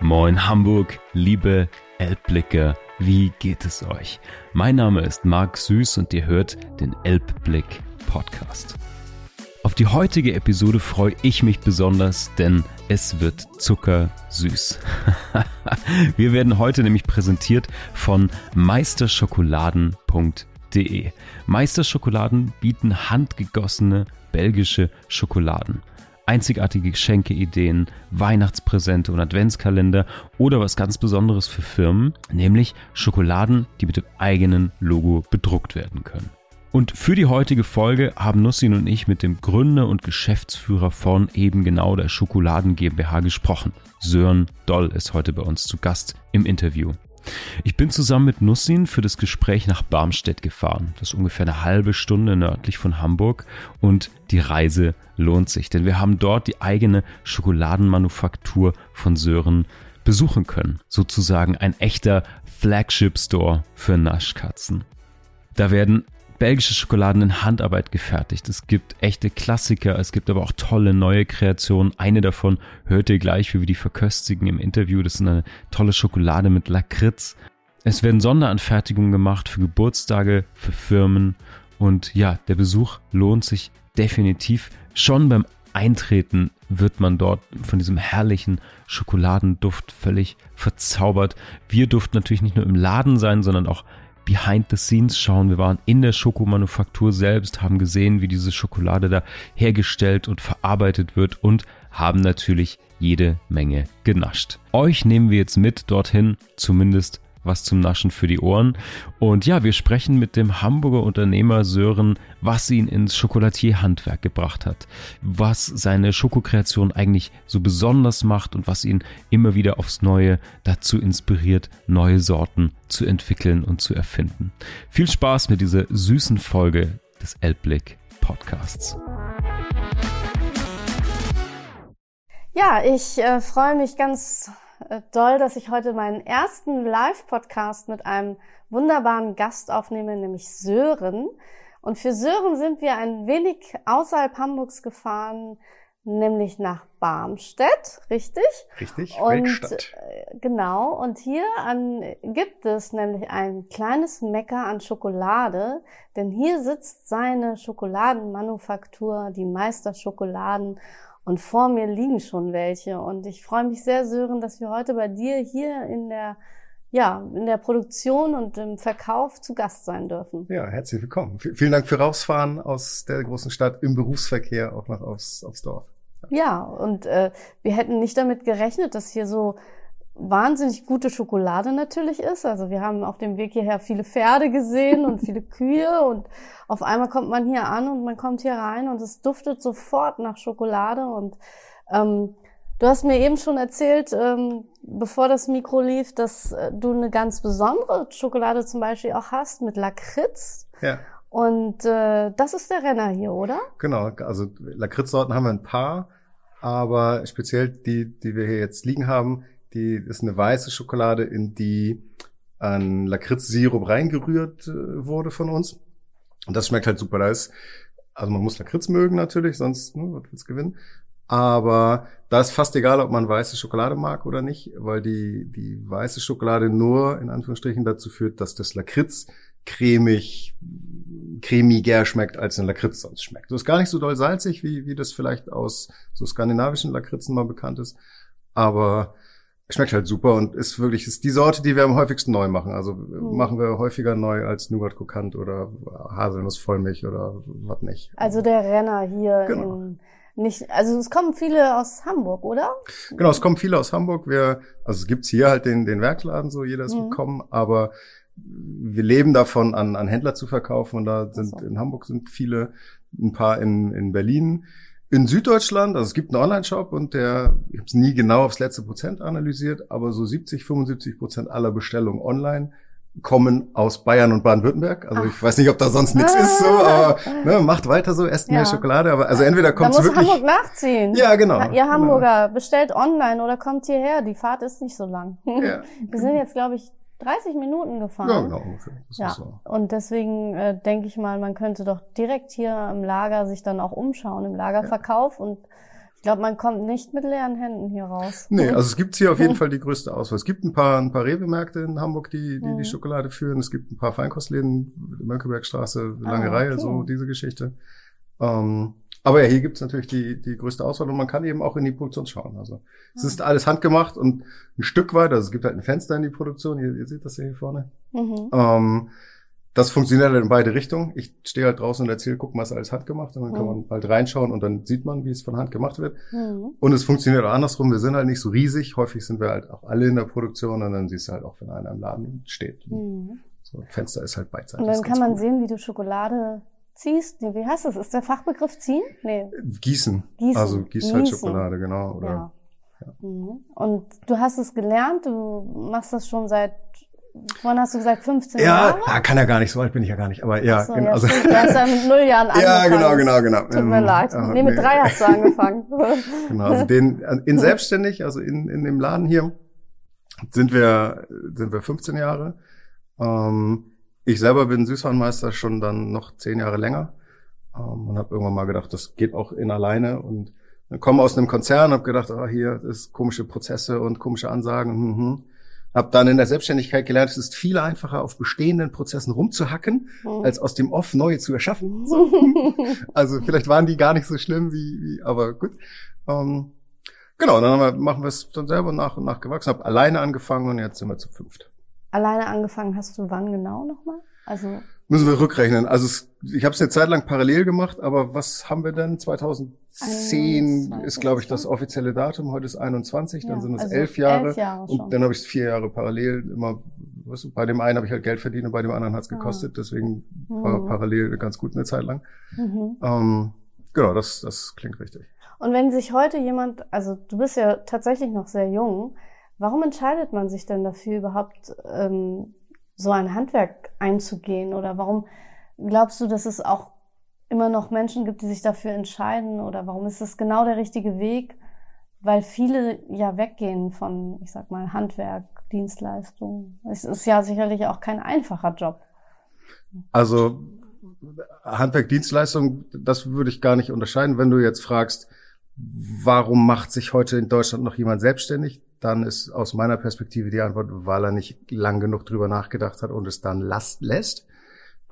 Moin Hamburg, liebe Elbblicker, wie geht es euch? Mein Name ist Marc Süß und ihr hört den Elbblick Podcast. Auf die heutige Episode freue ich mich besonders, denn es wird zuckersüß. Wir werden heute nämlich präsentiert von meisterschokoladen.de. Meisterschokoladen bieten handgegossene belgische Schokoladen einzigartige Geschenkeideen, Weihnachtspräsente und Adventskalender oder was ganz Besonderes für Firmen, nämlich Schokoladen, die mit dem eigenen Logo bedruckt werden können. Und für die heutige Folge haben Nussin und ich mit dem Gründer und Geschäftsführer von eben genau der Schokoladen GmbH gesprochen. Sören Doll ist heute bei uns zu Gast im Interview. Ich bin zusammen mit Nussin für das Gespräch nach Barmstedt gefahren. Das ist ungefähr eine halbe Stunde nördlich von Hamburg und die Reise lohnt sich, denn wir haben dort die eigene Schokoladenmanufaktur von Sören besuchen können. Sozusagen ein echter Flagship Store für Naschkatzen. Da werden belgische Schokoladen in Handarbeit gefertigt. Es gibt echte Klassiker, es gibt aber auch tolle neue Kreationen. Eine davon hört ihr gleich, wie wir die verköstigen im Interview. Das ist eine tolle Schokolade mit Lakritz. Es werden Sonderanfertigungen gemacht für Geburtstage, für Firmen. Und ja, der Besuch lohnt sich definitiv. Schon beim Eintreten wird man dort von diesem herrlichen Schokoladenduft völlig verzaubert. Wir durften natürlich nicht nur im Laden sein, sondern auch Behind the Scenes schauen. Wir waren in der Schokomanufaktur selbst, haben gesehen, wie diese Schokolade da hergestellt und verarbeitet wird und haben natürlich jede Menge genascht. Euch nehmen wir jetzt mit dorthin, zumindest was zum Naschen für die Ohren. Und ja, wir sprechen mit dem Hamburger Unternehmer Sören, was ihn ins Schokolatierhandwerk gebracht hat, was seine Schokokreation eigentlich so besonders macht und was ihn immer wieder aufs Neue dazu inspiriert, neue Sorten zu entwickeln und zu erfinden. Viel Spaß mit dieser süßen Folge des Elbblick Podcasts. Ja, ich äh, freue mich ganz doll, dass ich heute meinen ersten Live-Podcast mit einem wunderbaren Gast aufnehme, nämlich Sören. Und für Sören sind wir ein wenig außerhalb Hamburgs gefahren, nämlich nach Barmstedt, richtig? Richtig, und Weltstadt. Äh, genau, und hier an, gibt es nämlich ein kleines Mecker an Schokolade, denn hier sitzt seine Schokoladenmanufaktur, die Meisterschokoladen und vor mir liegen schon welche. Und ich freue mich sehr, Sören, dass wir heute bei dir hier in der ja, in der Produktion und im Verkauf zu Gast sein dürfen. Ja, herzlich willkommen. V vielen Dank für rausfahren aus der großen Stadt im Berufsverkehr auch noch aufs, aufs Dorf. Ja, und äh, wir hätten nicht damit gerechnet, dass hier so wahnsinnig gute Schokolade natürlich ist. Also wir haben auf dem Weg hierher viele Pferde gesehen und viele Kühe und auf einmal kommt man hier an und man kommt hier rein und es duftet sofort nach Schokolade und ähm, du hast mir eben schon erzählt, ähm, bevor das Mikro lief, dass äh, du eine ganz besondere Schokolade zum Beispiel auch hast mit Lakritz. Ja. Und äh, das ist der Renner hier, oder? Genau, also Lakritzsorten haben wir ein paar, aber speziell die, die wir hier jetzt liegen haben, die ist eine weiße Schokolade, in die ein Lakritzsirup reingerührt äh, wurde von uns. Und das schmeckt halt super. Da ist, also man muss Lakritz mögen natürlich, sonst ne, wird es gewinnen. Aber da ist fast egal, ob man weiße Schokolade mag oder nicht, weil die, die weiße Schokolade nur in Anführungsstrichen dazu führt, dass das Lakritz cremig, cremiger schmeckt, als ein Lakritz sonst schmeckt. Das ist gar nicht so doll salzig, wie, wie das vielleicht aus so skandinavischen Lakritzen mal bekannt ist. Aber Schmeckt halt super und ist wirklich ist die Sorte, die wir am häufigsten neu machen. Also mhm. machen wir häufiger neu als Nougat Kokant oder Haselnuss Vollmilch oder was nicht. Also der Renner hier genau. in nicht, also es kommen viele aus Hamburg, oder? Genau, es kommen viele aus Hamburg. Wir, also es gibt's hier halt den, den Werkladen, so jeder ist mhm. willkommen, aber wir leben davon, an, an Händler zu verkaufen und da sind so. in Hamburg sind viele, ein paar in, in Berlin in Süddeutschland, also es gibt einen Online-Shop und der, ich habe es nie genau aufs letzte Prozent analysiert, aber so 70, 75 Prozent aller Bestellungen online kommen aus Bayern und Baden-Württemberg. Also Ach. ich weiß nicht, ob da sonst nichts ist, so, aber ne, macht weiter so, esst mehr ja. Schokolade. Aber also entweder kommt es wirklich. Hamburg nachziehen. Ja, genau. Ihr genau. Hamburger genau. bestellt online oder kommt hierher. Die Fahrt ist nicht so lang. Ja. Wir sind jetzt, glaube ich, 30 Minuten gefahren. Ja, genau. Ungefähr. Das ja. So. Und deswegen äh, denke ich mal, man könnte doch direkt hier im Lager sich dann auch umschauen, im Lagerverkauf. Ja. Und ich glaube, man kommt nicht mit leeren Händen hier raus. Nee, also es gibt hier auf jeden Fall die größte Auswahl. Es gibt ein paar, ein paar Rewe-Märkte in Hamburg, die, die Mhm. die Schokolade führen. Es gibt ein paar Feinkostläden, Mönckebergstraße, lange Ah, Reihe, okay. so diese Geschichte. Ähm, aber ja, hier gibt's natürlich die, die größte Auswahl und man kann eben auch in die Produktion schauen. Also es ist alles handgemacht und ein Stück weit, also es gibt halt ein Fenster in die Produktion, ihr, ihr seht das hier vorne. Mhm. Ähm, das funktioniert halt in beide Richtungen. Ich stehe halt draußen und erzähle, guck mal, ist alles handgemacht und dann kann Mhm. man halt reinschauen und dann sieht man, wie es von Hand gemacht wird. Mhm. Und es funktioniert auch andersrum. Wir sind halt nicht so riesig. Häufig sind wir halt auch alle in der Produktion und dann siehst du halt auch, wenn einer im Laden steht. Mhm. So, Fenster ist halt beidseitig. Und dann kann man cool. sehen, wie du Schokolade ziehst. Nee, wie heißt das? Ist der Fachbegriff ziehen? Nee. Gießen. Gießen. Also gießt halt. Schokolade, genau. Oder Ja. Mhm. Und du hast es gelernt, du machst das schon seit, wann hast du gesagt, 15 ja, Jahre? ja, kann ja gar nicht, so alt bin ich ja gar nicht. Aber ja, so, genau. ja, also, stimmt. Du hast ja mit null Jahren ja, angefangen. genau, genau, genau. Tut mir Ähm, leid. äh, nee, mit drei hast du angefangen. Genau, also den, in selbstständig, also in, in dem Laden hier, sind wir, sind wir 15 Jahre. Ähm, ich selber bin Süßwarenmeister schon dann noch zehn Jahre länger ähm, und habe irgendwann mal gedacht, das geht auch in alleine und dann komme aus einem Konzern, habe gedacht, ah, hier ist komische Prozesse und komische Ansagen. Hm, hm. Habe dann in der Selbstständigkeit gelernt, es ist viel einfacher, auf bestehenden Prozessen rumzuhacken, Mhm. als aus dem Off neue zu erschaffen. So. Also vielleicht waren die gar nicht so schlimm, wie, wie aber gut. Ähm, genau, dann haben wir, machen wir es dann selber nach und nach gewachsen. Habe alleine angefangen und jetzt sind wir zu fünft. Alleine angefangen hast du wann genau nochmal? Also, Müssen wir rückrechnen. Also es, ich habe es eine Zeit lang parallel gemacht, aber was haben wir denn? 2010 21 ist, glaube ich, das schon. offizielle Datum. Heute ist 21, dann Ja, sind es also elf Jahre. elf Jahre und dann habe ich es vier Jahre parallel immer. Weißt du, bei dem einen habe ich halt Geld verdient und bei dem anderen hat es Ah. gekostet. Deswegen war Mhm. parallel ganz gut eine Zeit lang. mhm. Ähm, genau, das, das klingt richtig. Und wenn sich heute jemand, also du bist ja tatsächlich noch sehr jung, warum entscheidet man sich denn dafür überhaupt ähm, so ein Handwerk einzugehen? Oder warum glaubst du, dass es auch immer noch Menschen gibt, die sich dafür entscheiden? Oder warum ist das genau der richtige Weg? Weil viele ja weggehen von, ich sag mal, Handwerk, Dienstleistung. Es ist ja sicherlich auch kein einfacher Job. Also Handwerk, Dienstleistung, das würde ich gar nicht unterscheiden. Wenn du jetzt fragst, warum macht sich heute in Deutschland noch jemand selbstständig, dann ist aus meiner Perspektive die Antwort, weil er nicht lang genug drüber nachgedacht hat und es dann last lässt.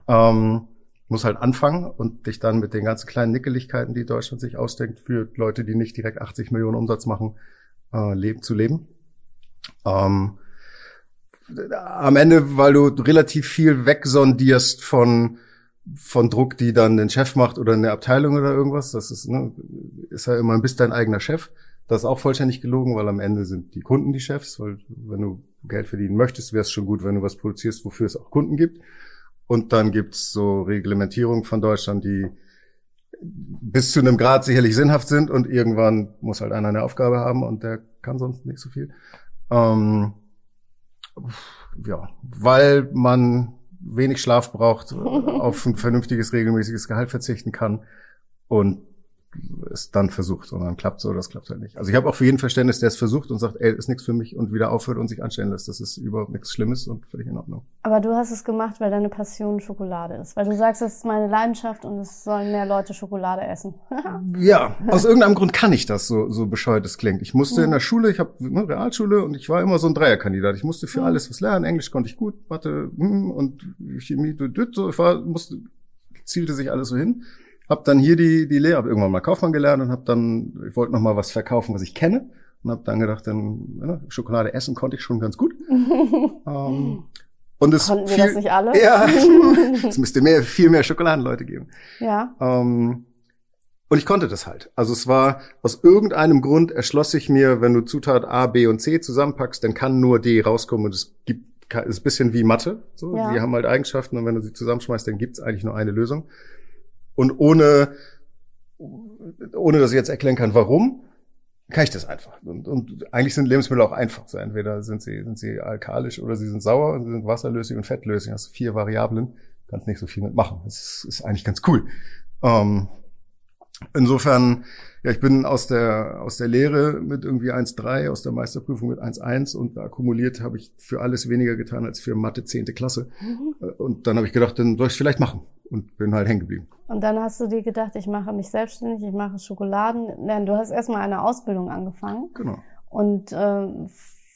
Ähm, muss halt anfangen und dich dann mit den ganzen kleinen Nickeligkeiten, die Deutschland sich ausdenkt, für Leute, die nicht direkt 80 Millionen Umsatz machen, äh, leben, zu leben. Ähm, am Ende, weil du relativ viel wegsondierst von von Druck, die dann den Chef macht oder eine Abteilung oder irgendwas. Das ist, ne, ist ja immer, bist dein eigener Chef. Das ist auch vollständig gelogen, weil am Ende sind die Kunden die Chefs, weil wenn du Geld verdienen möchtest, wäre es schon gut, wenn du was produzierst, wofür es auch Kunden gibt. Und dann gibt's so Reglementierungen von Deutschland, die bis zu einem Grad sicherlich sinnhaft sind und irgendwann muss halt einer eine Aufgabe haben und der kann sonst nicht so viel. Ähm, ja, weil man wenig Schlaf braucht, auf ein vernünftiges, regelmäßiges Gehalt verzichten kann und es dann versucht und dann klappt so oder das klappt halt nicht. Also ich habe auch für jeden Verständnis, der es versucht und sagt, ey, ist nichts für mich und wieder aufhört und sich anstellen lässt. Das ist überhaupt nichts Schlimmes und völlig in Ordnung. Aber du hast es gemacht, weil deine Passion Schokolade ist. Weil du sagst, es ist meine Leidenschaft und es sollen mehr Leute Schokolade essen. Ja, aus irgendeinem Grund kann ich das, so, so bescheuert es klingt. Ich musste Mhm. in der Schule, ich habe ne, Realschule und ich war immer so ein Dreierkandidat. Ich musste für Mhm. alles was lernen. Englisch konnte ich gut, Mathe hm, und Chemie, düt, düt, so. Ich war, musste, zielte sich alles so hin. Hab dann hier die, die Lehre, hab irgendwann mal Kaufmann gelernt und hab dann, ich wollte noch mal was verkaufen, was ich kenne. Und hab dann gedacht, dann ja, Schokolade essen konnte ich schon ganz gut. Ähm, und es Konnten wir viel, das nicht alle? Ja, es müsste mehr, viel mehr Schokoladenleute geben. ja. Ähm, und ich konnte das halt. Also es war aus irgendeinem Grund erschloss sich mir, wenn du Zutat A, B und C zusammenpackst, dann kann nur D rauskommen und es gibt es ist ein bisschen wie Mathe. So, Ja. die haben halt Eigenschaften und wenn du sie zusammenschmeißt, dann gibt es eigentlich nur eine Lösung. Und ohne ohne dass ich jetzt erklären kann, warum, kann ich das einfach. Und, und eigentlich sind Lebensmittel auch einfach. So entweder sind sie, sind sie alkalisch oder sie sind sauer, sie sind wasserlöslich und fettlöslich. Das sind vier Variablen. Kannst nicht so viel mitmachen. Das ist, ist eigentlich ganz cool. Ähm, insofern, ja, ich bin aus der, aus der Lehre mit irgendwie 1,3, aus der Meisterprüfung mit 1,1 und akkumuliert habe ich für alles weniger getan als für Mathe zehnte Klasse. Mhm. Und dann habe ich gedacht, dann soll ich es vielleicht machen. Und bin halt hängen geblieben. Und dann hast du dir gedacht, ich mache mich selbstständig, ich mache Schokoladen. Nein, du hast erstmal eine Ausbildung angefangen. Genau. Und äh,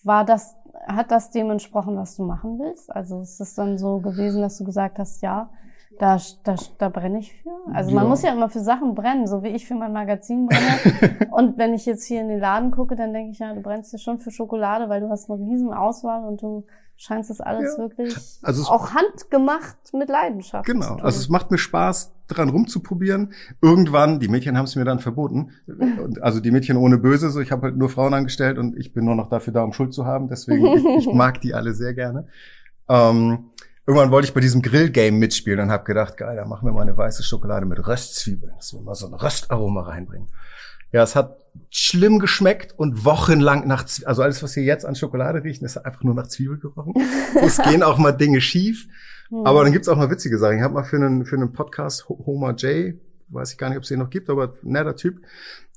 war das, hat das dem entsprochen, was du machen willst? Also ist es dann so gewesen, dass du gesagt hast, ja, da, da, da brenne ich für. Also man Ja. muss ja immer für Sachen brennen, so wie ich für mein Magazin brenne. und wenn ich jetzt hier in den Laden gucke, dann denke ich, ja, du brennst ja schon für Schokolade, weil du hast eine riesen Auswahl und du scheinst das alles Ja. wirklich Also es- auch handgemacht mit Leidenschaft. Genau. Also es macht mir Spaß, dran rumzuprobieren. Irgendwann, die Mädchen haben es mir dann verboten. Also die Mädchen ohne Böse, so ich habe halt nur Frauen angestellt und ich bin nur noch dafür da, um Schuld zu haben. Deswegen, ich, ich mag die alle sehr gerne. Ähm, irgendwann wollte ich bei diesem Grill-Game mitspielen und habe gedacht, geil, dann machen wir mal eine weiße Schokolade mit Röstzwiebeln, dass wir mal so ein Röstaroma reinbringen. Ja, es hat schlimm geschmeckt und wochenlang nach, Zwie- also alles, was hier jetzt an Schokolade riecht, ist einfach nur nach Zwiebel gerochen. es gehen auch mal Dinge schief. Hm. Aber dann gibt's auch mal witzige Sachen. Ich habe mal für einen, für einen Podcast Ho- Homer J, weiß ich gar nicht, ob es den noch gibt, aber netter Typ,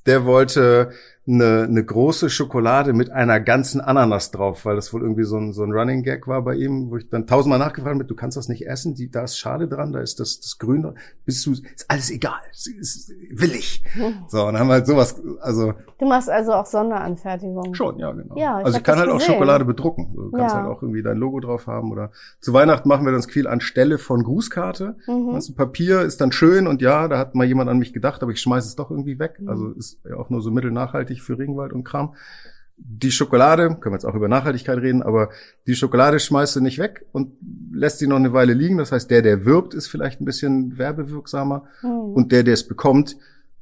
der wollte eine, eine große Schokolade mit einer ganzen Ananas drauf, weil das wohl irgendwie so ein, so ein Running Gag war bei ihm, wo ich dann tausendmal nachgefragt habe, du kannst das nicht essen, die, da ist Schale dran, da ist das, das Grün, dran. bist du, ist alles egal, ist, ist, will ich. So, und dann haben wir halt sowas, also Du machst also auch Sonderanfertigung. Schon, ja, genau. Ja, ich also ich kann das halt auch gesehen. Schokolade bedrucken. Du kannst Ja. halt auch irgendwie dein Logo drauf haben oder zu Weihnachten machen wir dann viel anstelle von Grußkarte. Mhm. Du, Papier ist dann schön und ja, da hat mal jemand an mich gedacht, aber ich schmeiße es doch irgendwie weg. Mhm. Also ist ja auch nur so mittelnachhaltig für Regenwald und Kram. Die Schokolade, können wir jetzt auch über Nachhaltigkeit reden, aber die Schokolade schmeißt du nicht weg und lässt sie noch eine Weile liegen. Das heißt, der, der wirbt, ist vielleicht ein bisschen werbewirksamer Hm. und der, der es bekommt,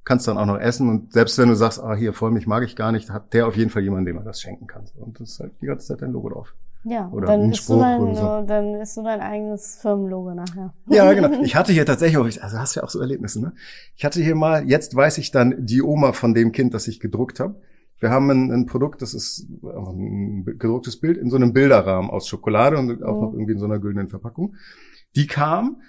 kannst dann auch noch essen. Und selbst wenn du sagst, ah, hier, Vollmilch mag ich gar nicht, hat der auf jeden Fall jemanden, dem man das schenken kann. Und das ist halt die ganze Zeit dein Logo drauf. Ja, Oder dann isst, du dein, so. dann isst du dein eigenes Firmenlogo nachher. Ja, genau. Ich hatte hier tatsächlich auch, also hast ja auch so Erlebnisse, ne? Ich hatte hier mal, jetzt weiß ich dann die Oma von dem Kind, das ich gedruckt habe. Wir haben ein, ein Produkt, das ist ein gedrucktes Bild in so einem Bilderrahmen aus Schokolade und auch Mhm. noch irgendwie in so einer güldenen Verpackung. Die kam,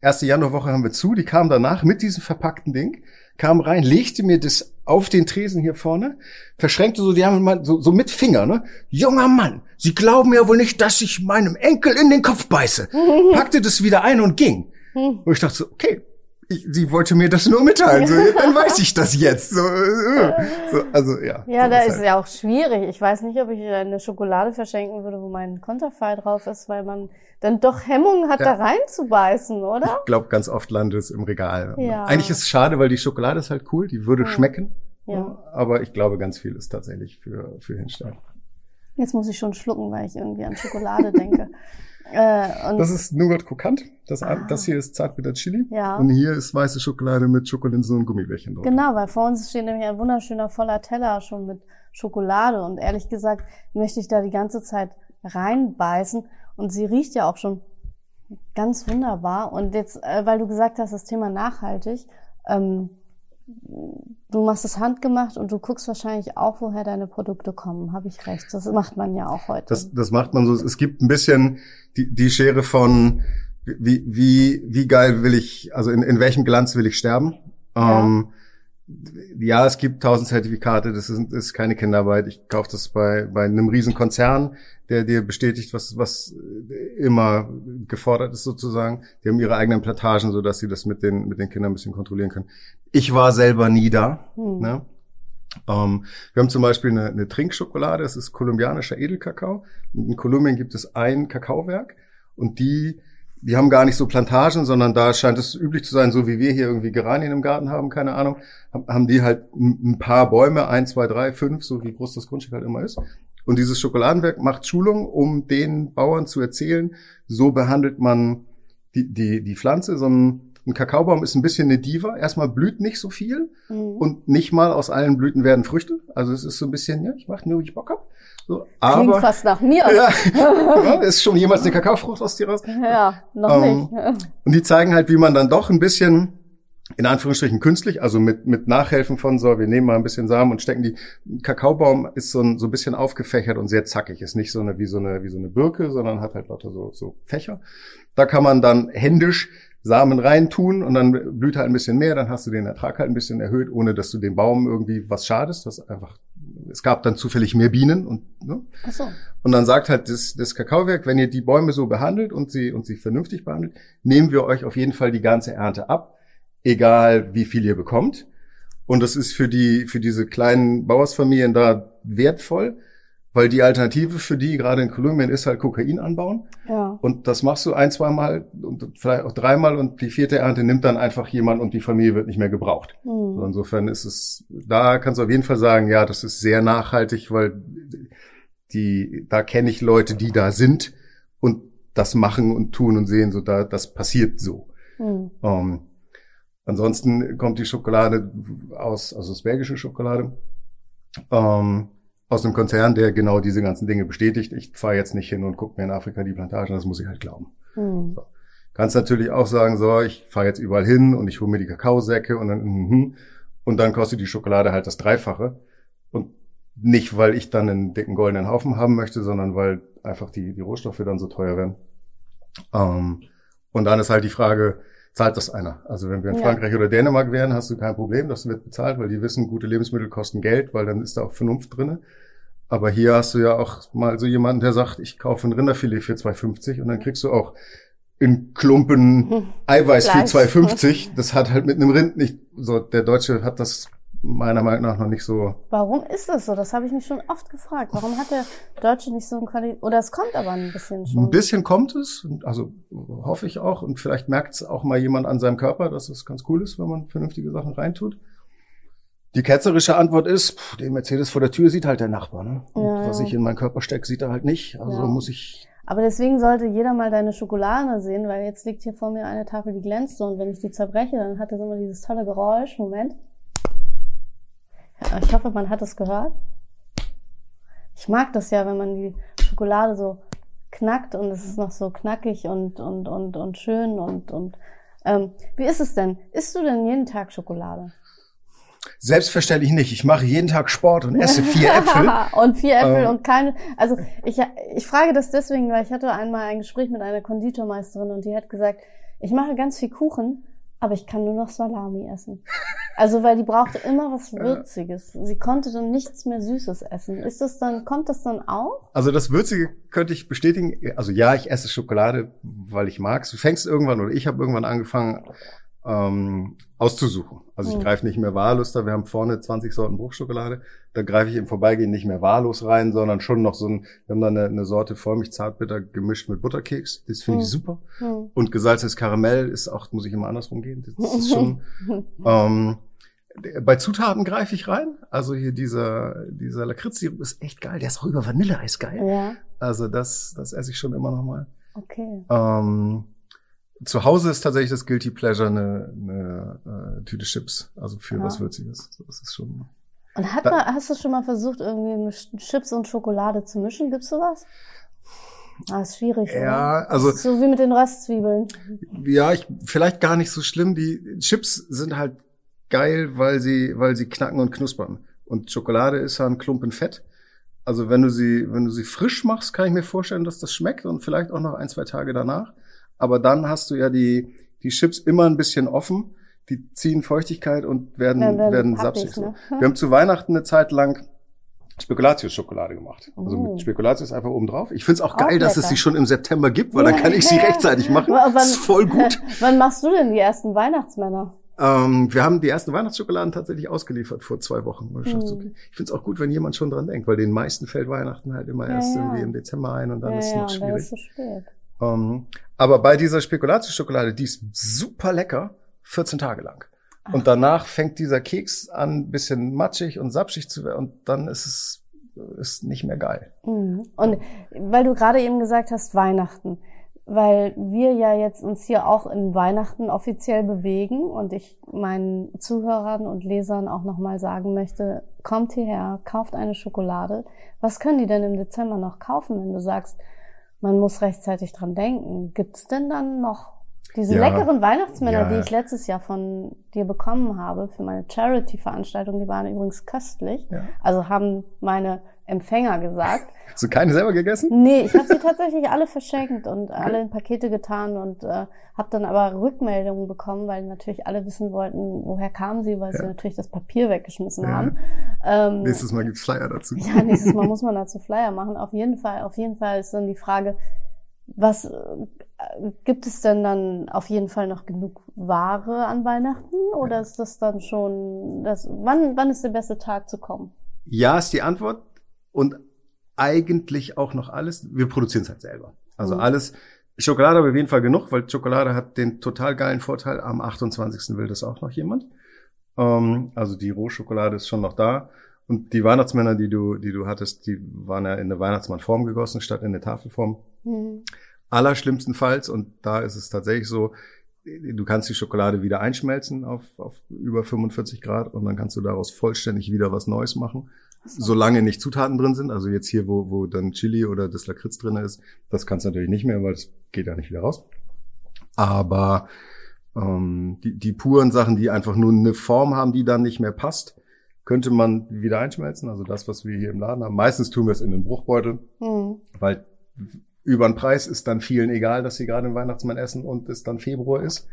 erste Januarwoche haben wir zu, die kam danach mit diesem verpackten Ding, kam rein, legte mir das auf den Tresen hier vorne, verschränkte so die mal so, so mit Finger, ne? Junger Mann, Sie glauben ja wohl nicht, dass ich meinem Enkel in den Kopf beiße. Packte das wieder ein und ging. Hm. Und ich dachte so, okay, ich, sie wollte mir das nur mitteilen, so, dann weiß ich das jetzt. So, äh, so, also ja. Ja, so da ist halt. ja auch schwierig. Ich weiß nicht, ob ich eine Schokolade verschenken würde, wo mein Konterfei drauf ist, weil man dann doch Hemmungen hat, Ja. da reinzubeißen, oder? Ich glaube, ganz oft landet es im Regal. Ja. Eigentlich ist es schade, weil die Schokolade ist halt cool, die würde Ja. schmecken. Ja. Aber ich glaube, ganz viel ist tatsächlich für, für Hinstellen. Jetzt muss ich schon schlucken, weil ich irgendwie an Schokolade denke. Äh, und Das ist Nougat Krokant. Das, Ah. das hier ist Zartbitter Chili. Ja. Und hier ist weiße Schokolade mit Schokolinsen und Gummibärchen drauf. Genau, weil vor uns steht nämlich ein wunderschöner voller Teller schon mit Schokolade und ehrlich gesagt möchte ich da die ganze Zeit reinbeißen und sie riecht ja auch schon ganz wunderbar und jetzt, äh, weil du gesagt hast, das Thema nachhaltig, ähm, du machst es handgemacht und du guckst wahrscheinlich auch, woher deine Produkte kommen, habe ich recht. Das macht man ja auch heute. Das, das macht man so. Es gibt ein bisschen die, die Schere von, wie, wie, wie geil will ich, also in, in welchem Glanz will ich sterben? Ja. Ähm, ja, es gibt tausend Zertifikate, das ist, ist keine Kinderarbeit. Ich kaufe das bei, bei einem riesen Konzern, der dir bestätigt, was, was immer gefordert ist sozusagen. Die haben ihre eigenen Plantagen, so dass sie das mit den, mit den Kindern ein bisschen kontrollieren können. Ich war selber nie da. Hm. Ne? Ähm, wir haben zum Beispiel eine, eine Trinkschokolade, das ist kolumbianischer Edelkakao. Und in Kolumbien gibt es ein Kakaowerk und die, die haben gar nicht so Plantagen, sondern da scheint es üblich zu sein, so wie wir hier irgendwie Geranien im Garten haben, keine Ahnung, haben die halt ein paar Bäume, ein, zwei, drei, fünf, so wie groß das Grundstück halt immer ist. Und dieses Schokoladenwerk macht Schulung, um den Bauern zu erzählen, so behandelt man die, die, die Pflanze. So ein, Kakaobaum ist ein bisschen eine Diva. Erstmal blüht nicht so viel Mhm. und nicht mal aus allen Blüten werden Früchte. Also es ist so ein bisschen, ja, ich mache nur, wie ich Bock hab. So, Klingt aber fast nach mir. ja, ist schon jemals eine Kakaofrucht aus dir raus? Ja, noch Ähm, nicht. Und die zeigen halt, wie man dann doch ein bisschen in Anführungsstrichen künstlich, also mit, mit Nachhelfen von so, wir nehmen mal ein bisschen Samen und stecken die. Ein Kakaobaum ist so ein, so ein bisschen aufgefächert und sehr zackig. Ist nicht so eine, wie so eine, wie so eine Birke, sondern hat halt lauter so, so Fächer. Da kann man dann händisch Samen reintun und dann blüht halt ein bisschen mehr, dann hast du den Ertrag halt ein bisschen erhöht, ohne dass du dem Baum irgendwie was schadest. Das einfach es gab dann zufällig mehr Bienen und, ne? Ach so. Und dann sagt halt das, das Kakaowerk, wenn ihr die Bäume so behandelt und sie, und sie vernünftig behandelt, nehmen wir euch auf jeden Fall die ganze Ernte ab, egal wie viel ihr bekommt. Und das ist für die, für diese kleinen Bauersfamilien da wertvoll, weil die Alternative für die, gerade in Kolumbien, ist halt Kokain anbauen. Ja. Und das machst du ein, zweimal und vielleicht auch dreimal und die vierte Ernte nimmt dann einfach jemand und die Familie wird nicht mehr gebraucht. Hm. So, insofern ist es, da kannst du auf jeden Fall sagen, ja, das ist sehr nachhaltig, weil die, da kenne ich Leute, die da sind und das machen und tun und sehen, so da, das passiert so. Hm. Ähm, ansonsten kommt die Schokolade aus, also das belgische Schokolade, ähm, aus einem Konzern, der genau diese ganzen Dinge bestätigt. Ich fahre jetzt nicht hin und gucke mir in Afrika die Plantagen, das muss ich halt glauben. Hm. Kannst natürlich auch sagen, so, ich fahre jetzt überall hin und ich hole mir die Kakaosäcke und dann, mhm, und dann kostet die Schokolade halt das Dreifache. Und nicht, weil ich dann einen dicken goldenen Haufen haben möchte, sondern weil einfach die, die Rohstoffe dann so teuer werden. Ähm, und dann ist halt die Frage, zahlt das einer? Also wenn wir in Ja. Frankreich oder Dänemark wären, hast du kein Problem, das wird bezahlt, weil die wissen, gute Lebensmittel kosten Geld, weil dann ist da auch Vernunft drinne. Aber hier hast du ja auch mal so jemanden, der sagt, ich kaufe ein Rinderfilet für 2,50 und dann kriegst du auch in Klumpen Hm. Eiweiß für Fleisch. 2,50. Das hat halt mit einem Rind nicht, so, der Deutsche hat das meiner Meinung nach noch nicht so. Warum ist das so? Das habe ich mich schon oft gefragt. Warum hat der Deutsche nicht so ein Qualität? Oder es kommt aber ein bisschen schon. Ein bisschen kommt es, also hoffe ich auch, und vielleicht merkt es auch mal jemand an seinem Körper, dass es ganz cool ist, wenn man vernünftige Sachen reintut. Die ketzerische Antwort ist, pff, den Mercedes vor der Tür sieht halt der Nachbar. Ne? Und Ja, was ich in meinen Körper stecke, sieht er halt nicht. Also Ja. muss ich. Aber deswegen sollte jeder mal deine Schokolade sehen, weil jetzt liegt hier vor mir eine Tafel, die glänzt so und wenn ich die zerbreche, dann hat das immer dieses tolle Geräusch. Moment. Ja, ich hoffe, man hat es gehört. Ich mag das ja, wenn man die Schokolade so knackt und es ist noch so knackig und, und, und, und schön und, und, ähm, wie ist es denn? Isst du denn jeden Tag Schokolade? Selbstverständlich nicht. Ich mache jeden Tag Sport und esse vier Äpfel. und vier Äpfel Ähm. und keine. Also ich, ich frage das deswegen, weil ich hatte einmal ein Gespräch mit einer Konditormeisterin und die hat gesagt, ich mache ganz viel Kuchen, aber ich kann nur noch Salami essen. Also weil die brauchte immer was Würziges. Sie konnte dann nichts mehr Süßes essen. Ist das dann, kommt das dann auch? Also das Würzige könnte ich bestätigen. Also ja, ich esse Schokolade, weil ich mag's. Du fängst irgendwann oder ich habe irgendwann angefangen ähm, auszusuchen. Also ich Hm. greife nicht mehr wahllos da. Wir haben vorne 20 Sorten Bruchschokolade. Da greife ich im Vorbeigehen nicht mehr wahllos rein, sondern schon noch so ein, wir haben da eine, eine Sorte Vollmilch Zartbitter gemischt mit Butterkeks. Das finde ich Hm. super. Hm. Und gesalzenes Karamell ist auch, muss ich immer andersrum gehen. Das ist schon, ähm, bei Zutaten greife ich rein. Also hier dieser, dieser Lakritzsirup ist echt geil. Der ist auch über Vanilleeis geil. ja, Also das, das esse ich schon immer noch mal. okay. Ähm, zu Hause ist tatsächlich das Guilty Pleasure eine, eine äh, Tüte Chips, also für Ja. was Würziges. Das ist schon. Und hat mal, hast du schon mal versucht, irgendwie Chips und Schokolade zu mischen? Gibt's sowas? Ah, ist schwierig. Ja, oder? also So wie mit den Röstzwiebeln. ja, ich, vielleicht gar nicht so schlimm. Die Chips sind halt geil, weil sie, weil sie knacken und knuspern. Und Schokolade ist ja ein Klumpen Fett. Also wenn du sie, wenn du sie frisch machst, kann ich mir vorstellen, dass das schmeckt und vielleicht auch noch ein, zwei Tage danach. Aber dann hast du ja die, die Chips immer ein bisschen offen. Die ziehen Feuchtigkeit und werden, Werden- werden sapsig. Ne? Wir haben zu Weihnachten eine Zeit lang Spekulatius-Schokolade gemacht. Also Oh. mit Spekulatius einfach oben drauf. Ich find's auch Auch geil, dass es lecker. sie schon im September gibt, weil dann kann ich sie Ja. rechtzeitig machen. Aber Das ist voll gut. Wann machst du denn die ersten Weihnachtsmänner? Ähm, wir haben die ersten Weihnachtsschokoladen tatsächlich ausgeliefert vor zwei Wochen. Hm. Ich finde es auch gut, wenn jemand schon dran denkt, weil den meisten fällt Weihnachten halt immer Ja, erst ja. irgendwie im Dezember ein und dann ja, ist es ja, noch schwierig. Ähm, aber bei dieser Spekulatius-Schokolade, die ist super lecker, 14 Tage lang. Und danach fängt dieser Keks an, bisschen matschig und sapschig zu werden und dann ist es ist nicht mehr geil. Mhm. Und weil du gerade eben gesagt hast, Weihnachten, weil wir ja jetzt uns hier auch in Weihnachten offiziell bewegen und ich meinen Zuhörern und Lesern auch nochmal sagen möchte, kommt hierher, kauft eine Schokolade. Was können die denn im Dezember noch kaufen, wenn du sagst, man muss rechtzeitig dran denken? Gibt's denn dann noch diese Ja. leckeren Weihnachtsmänner, Ja. die ich letztes Jahr von dir bekommen habe für meine Charity-Veranstaltung, die waren übrigens köstlich. Ja. Also haben meine Empfänger gesagt. Hast du keine selber gegessen? Nee, ich habe sie tatsächlich alle verschenkt und alle in Pakete getan und äh, habe dann aber Rückmeldungen bekommen, weil natürlich alle wissen wollten, woher kamen sie, weil Ja. sie natürlich das Papier weggeschmissen Ja. haben. Ähm, Nächstes Mal gibt's Flyer dazu. ja, nächstes Mal muss man dazu Flyer machen. Auf jeden Fall, auf jeden Fall ist dann die Frage, was äh, gibt es denn dann auf jeden Fall noch genug Ware an Weihnachten oder ist das dann schon das wann wann ist der beste Tag zu kommen? Ja, ist die Antwort. Und eigentlich auch noch alles. Wir produzieren es halt selber. Also Mhm. alles. Schokolade aber auf jeden Fall genug, weil Schokolade hat den total geilen Vorteil. Am 28. will das auch noch jemand. Ähm, also die Rohschokolade ist schon noch da. Und die Weihnachtsmänner, die du, die du hattest, die waren ja in eine Weihnachtsmannform gegossen, statt in eine Tafelform. Hm. Allerschlimmstenfalls, und da ist es tatsächlich so, du kannst die Schokolade wieder einschmelzen auf, auf über 45 Grad und dann kannst du daraus vollständig wieder was Neues machen. Solange nicht Zutaten drin sind, also jetzt hier, wo, wo dann Chili oder das Lakritz drin ist, das kannst du natürlich nicht mehr, weil das geht ja nicht wieder raus. Aber ähm, die, die puren Sachen, die einfach nur eine Form haben, die dann nicht mehr passt, könnte man wieder einschmelzen. Also das, was wir hier im Laden haben. Meistens tun wir es in den Bruchbeutel, Hm. weil über den Preis ist dann vielen egal, dass sie gerade den Weihnachtsmann essen und es dann Februar ist.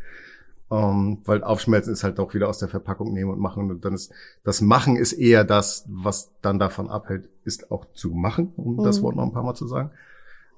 Ähm, weil aufschmelzen ist halt auch wieder aus der Verpackung nehmen und machen. Und dann ist das Machen ist eher das, was dann davon abhält, ist auch zu machen, um das Mhm. Wort noch ein paar Mal zu sagen.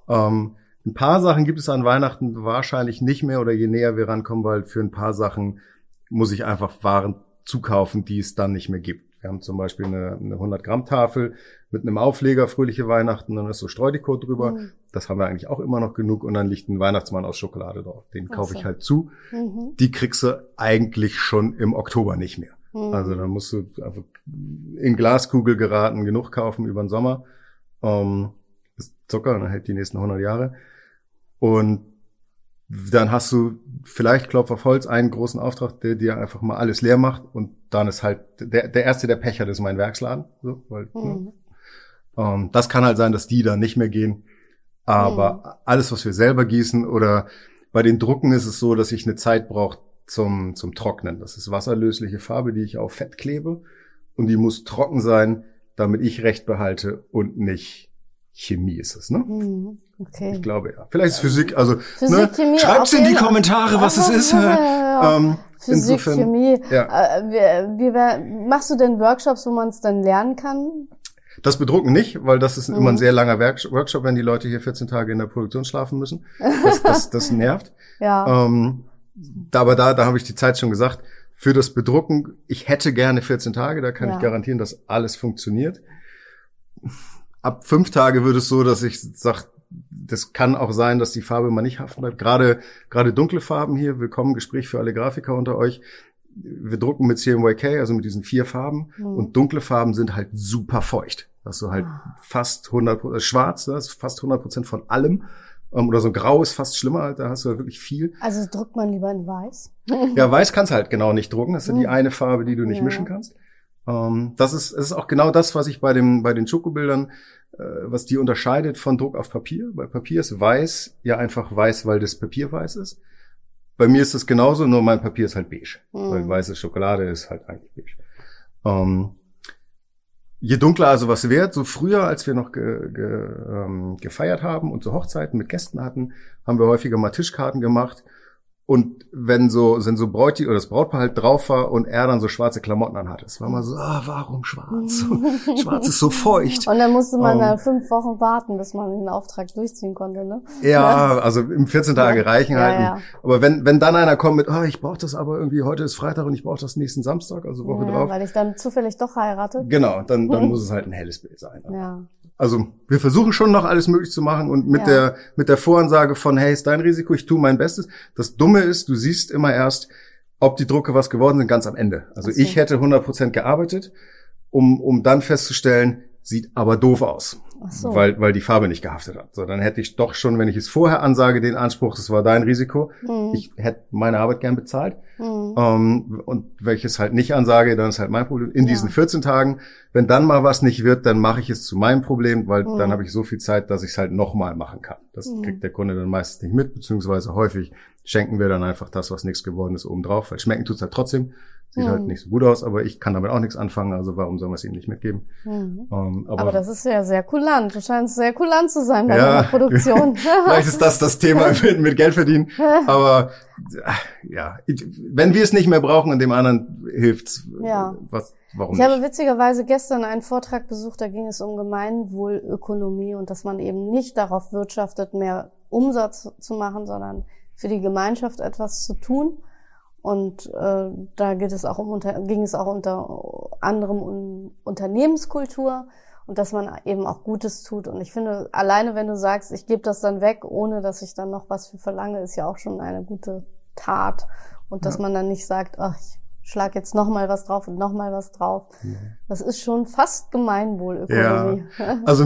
Ähm, ein paar Sachen gibt es an Weihnachten wahrscheinlich nicht mehr oder je näher wir rankommen, weil für ein paar Sachen muss ich einfach Waren zukaufen, die es dann nicht mehr gibt. Wir haben zum Beispiel eine, eine 100 Gramm Tafel mit einem Aufleger, fröhliche Weihnachten, dann ist so Streudekot drüber. Hm. Das haben wir eigentlich auch immer noch genug und dann liegt ein Weihnachtsmann aus Schokolade drauf. Den Ach kaufe ich halt zu. Mhm. Die kriegst du eigentlich schon im Oktober nicht mehr. Mhm. Also da musst du einfach in Glaskugel geraten, genug kaufen über den Sommer. Ähm, ist Zucker, dann hält die nächsten 100 Jahre. Und dann hast du vielleicht Klopf auf Holz einen großen Auftrag, der dir einfach mal alles leer macht und dann ist halt der, der erste, der Pech hat, ist mein Werksladen. So, weil, ne? Mhm. Ähm, das kann halt sein, dass die dann nicht mehr gehen. Aber alles, was wir selber gießen oder bei den Drucken ist es so, dass ich eine Zeit brauche zum, zum Trocknen. Das ist wasserlösliche Farbe, die ich auf Fett klebe. Und die muss trocken sein, damit ich Recht behalte und nicht Chemie ist es, ne? Mhm. Okay. Ich glaube ja. Vielleicht ist Physik, also Physik, ne? Chemie, schreibt's in die Kommentare, was es ist. Ja, ja, ja. Ähm, Physik, insofern, Chemie. ja. Äh, wir, wir, wer- machst du denn Workshops, wo man es dann lernen kann? Das bedrucken nicht, weil das ist Mhm. immer ein sehr langer Workshop, wenn die Leute hier 14 Tage in der Produktion schlafen müssen. Das, das, das nervt. Ja. Ähm, aber da, da habe ich die Zeit schon gesagt. Für das Bedrucken, ich hätte gerne 14 Tage, da kann Ja. ich garantieren, dass alles funktioniert. Ab fünf Tage wird es so, dass ich sage, das kann auch sein, dass die Farbe mal nicht haften bleibt. Gerade, gerade dunkle Farben hier, willkommen Gespräch für alle Grafiker unter euch. Wir drucken mit CMYK, also mit diesen vier Farben. Mhm. Und dunkle Farben sind halt super feucht. Das ist so halt Ah. fast 100 Prozent, schwarz, das ist fast 100 Prozent von allem. Ähm, Oder so grau ist fast schlimmer, da hast du halt wirklich viel. Also druckt man lieber in weiß? Ja, weiß kannst du halt genau nicht drucken. Das ist ja die Mhm. eine Farbe, die du nicht Ja. mischen kannst. Ähm, das ist, es ist auch genau das, was ich bei dem, bei den Schokobildern, äh, was die unterscheidet von Druck auf Papier. Bei Papier ist weiß ja einfach weiß, weil das Papier weiß ist. Bei mir ist es genauso, nur mein Papier ist halt beige. Mhm. Weil weiße Schokolade ist halt eigentlich beige. Ähm, je dunkler also was wird, so früher, als wir noch ge, ge, ähm, gefeiert haben und so Hochzeiten mit Gästen hatten, haben wir häufiger mal Tischkarten gemacht. Und wenn so, sind so Bräuti oder das Brautpaar halt drauf war und er dann so schwarze Klamotten anhatte. Es war mal so, ah, warum schwarz? schwarz ist so feucht. Und dann musste man Ähm. dann fünf Wochen warten, bis man den Auftrag durchziehen konnte, ne? Ja, also im 14 Tage Ja. reichen Ja, halt. ja. Aber wenn, wenn dann einer kommt mit, ah, ich brauche das aber irgendwie, heute ist Freitag und ich brauche das nächsten Samstag, also Woche Ja, drauf. weil ich dann zufällig doch heirate. Genau, dann, dann muss es halt ein helles Bild sein. Ja. Also wir versuchen schon noch alles möglich zu machen und mit Ja. der mit der Voransage von hey, ist dein Risiko, ich tue mein Bestes. Das Dumme ist, du siehst immer erst, ob die Drucke was geworden sind, ganz am Ende. Also so. ich hätte 100% gearbeitet, um um dann festzustellen, sieht aber doof aus, so. weil weil die Farbe nicht gehaftet hat. So, dann hätte ich doch schon, wenn ich es vorher ansage, den Anspruch, das war dein Risiko. Hm. Ich hätte meine Arbeit gern bezahlt. Hm. Ähm, und welches halt nicht ansage, dann ist halt mein Problem. In Ja. diesen 14 Tagen, wenn dann mal was nicht wird, dann mache ich es zu meinem Problem, weil Mhm. dann habe ich so viel Zeit, dass ich es halt nochmal machen kann. Das Mhm. kriegt der Kunde dann meistens nicht mit, beziehungsweise häufig schenken wir dann einfach das, was nichts geworden ist, obendrauf, weil schmecken tut's halt trotzdem. Sieht halt Mhm. nicht so gut aus, aber ich kann damit auch nichts anfangen, also warum sollen wir es ihm nicht mitgeben? Mhm. Ähm, aber Aber, das ist ja sehr kulant. Du scheinst sehr kulant zu sein bei Ja. deiner Produktion. vielleicht ist das das Thema mit, mit Geld verdienen. Aber ja, wenn wir es nicht mehr brauchen und dem anderen hilft's, Ja. was, warum Ich habe nicht? witzigerweise gestern einen Vortrag besucht, da ging es um Gemeinwohlökonomie und dass man eben nicht darauf wirtschaftet, mehr Umsatz zu machen, sondern für die Gemeinschaft etwas zu tun. Und äh, da geht es auch um unter, ging es auch unter anderem um Unternehmenskultur und dass man eben auch Gutes tut. Und ich finde, alleine wenn du sagst, ich gebe das dann weg, ohne dass ich dann noch was für verlange, ist ja auch schon eine gute Tat. Und dass Ja. man dann nicht sagt, ach, ich schlag jetzt noch mal was drauf und noch mal was drauf. Das ist schon fast Gemeinwohlökonomie. Also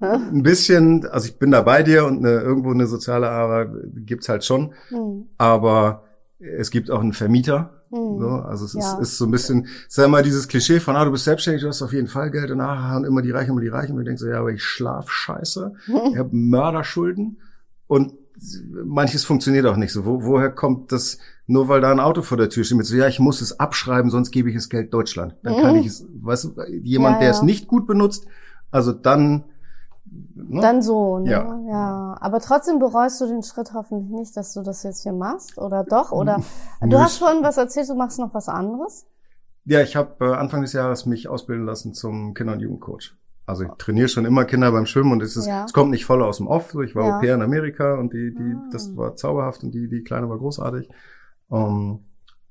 ein bisschen, also ich bin da bei dir und eine, irgendwo eine soziale Arbeit gibt's halt schon, Hm, aber es gibt auch einen Vermieter. hm. So, also es ist, Ja. ist so ein bisschen, es ist ja immer dieses Klischee von, ah, du bist selbstständig, du hast auf jeden Fall Geld und, ah, und immer die Reichen, immer die Reichen. Und ich denke so, ja, aber ich schlaf scheiße, ich habe Mörderschulden und manches funktioniert auch nicht so. Wo, woher kommt das, nur weil da ein Auto vor der Tür steht mit so, ja, ich muss es abschreiben, sonst gebe ich es Geld Deutschland. Dann kann Mhm. ich es, weißt du, jemand, Ja, der ja. es nicht gut benutzt, also dann, ne? Dann so, ne? Ja. ja. Aber trotzdem bereust du den Schritt hoffentlich nicht, dass du das jetzt hier machst, oder doch? Oder Nö, du hast ich- vorhin was erzählt, du machst noch was anderes? Ja, ich habe äh, Anfang des Jahres mich ausbilden lassen zum Kinder- und Jugendcoach. Also ich trainiere schon immer Kinder beim Schwimmen und es, ist, Ja. es kommt nicht voll aus dem Off. So, ich war Ja. Au pair in Amerika und die, die, Ah. das war zauberhaft und die, die Kleine war großartig. Um,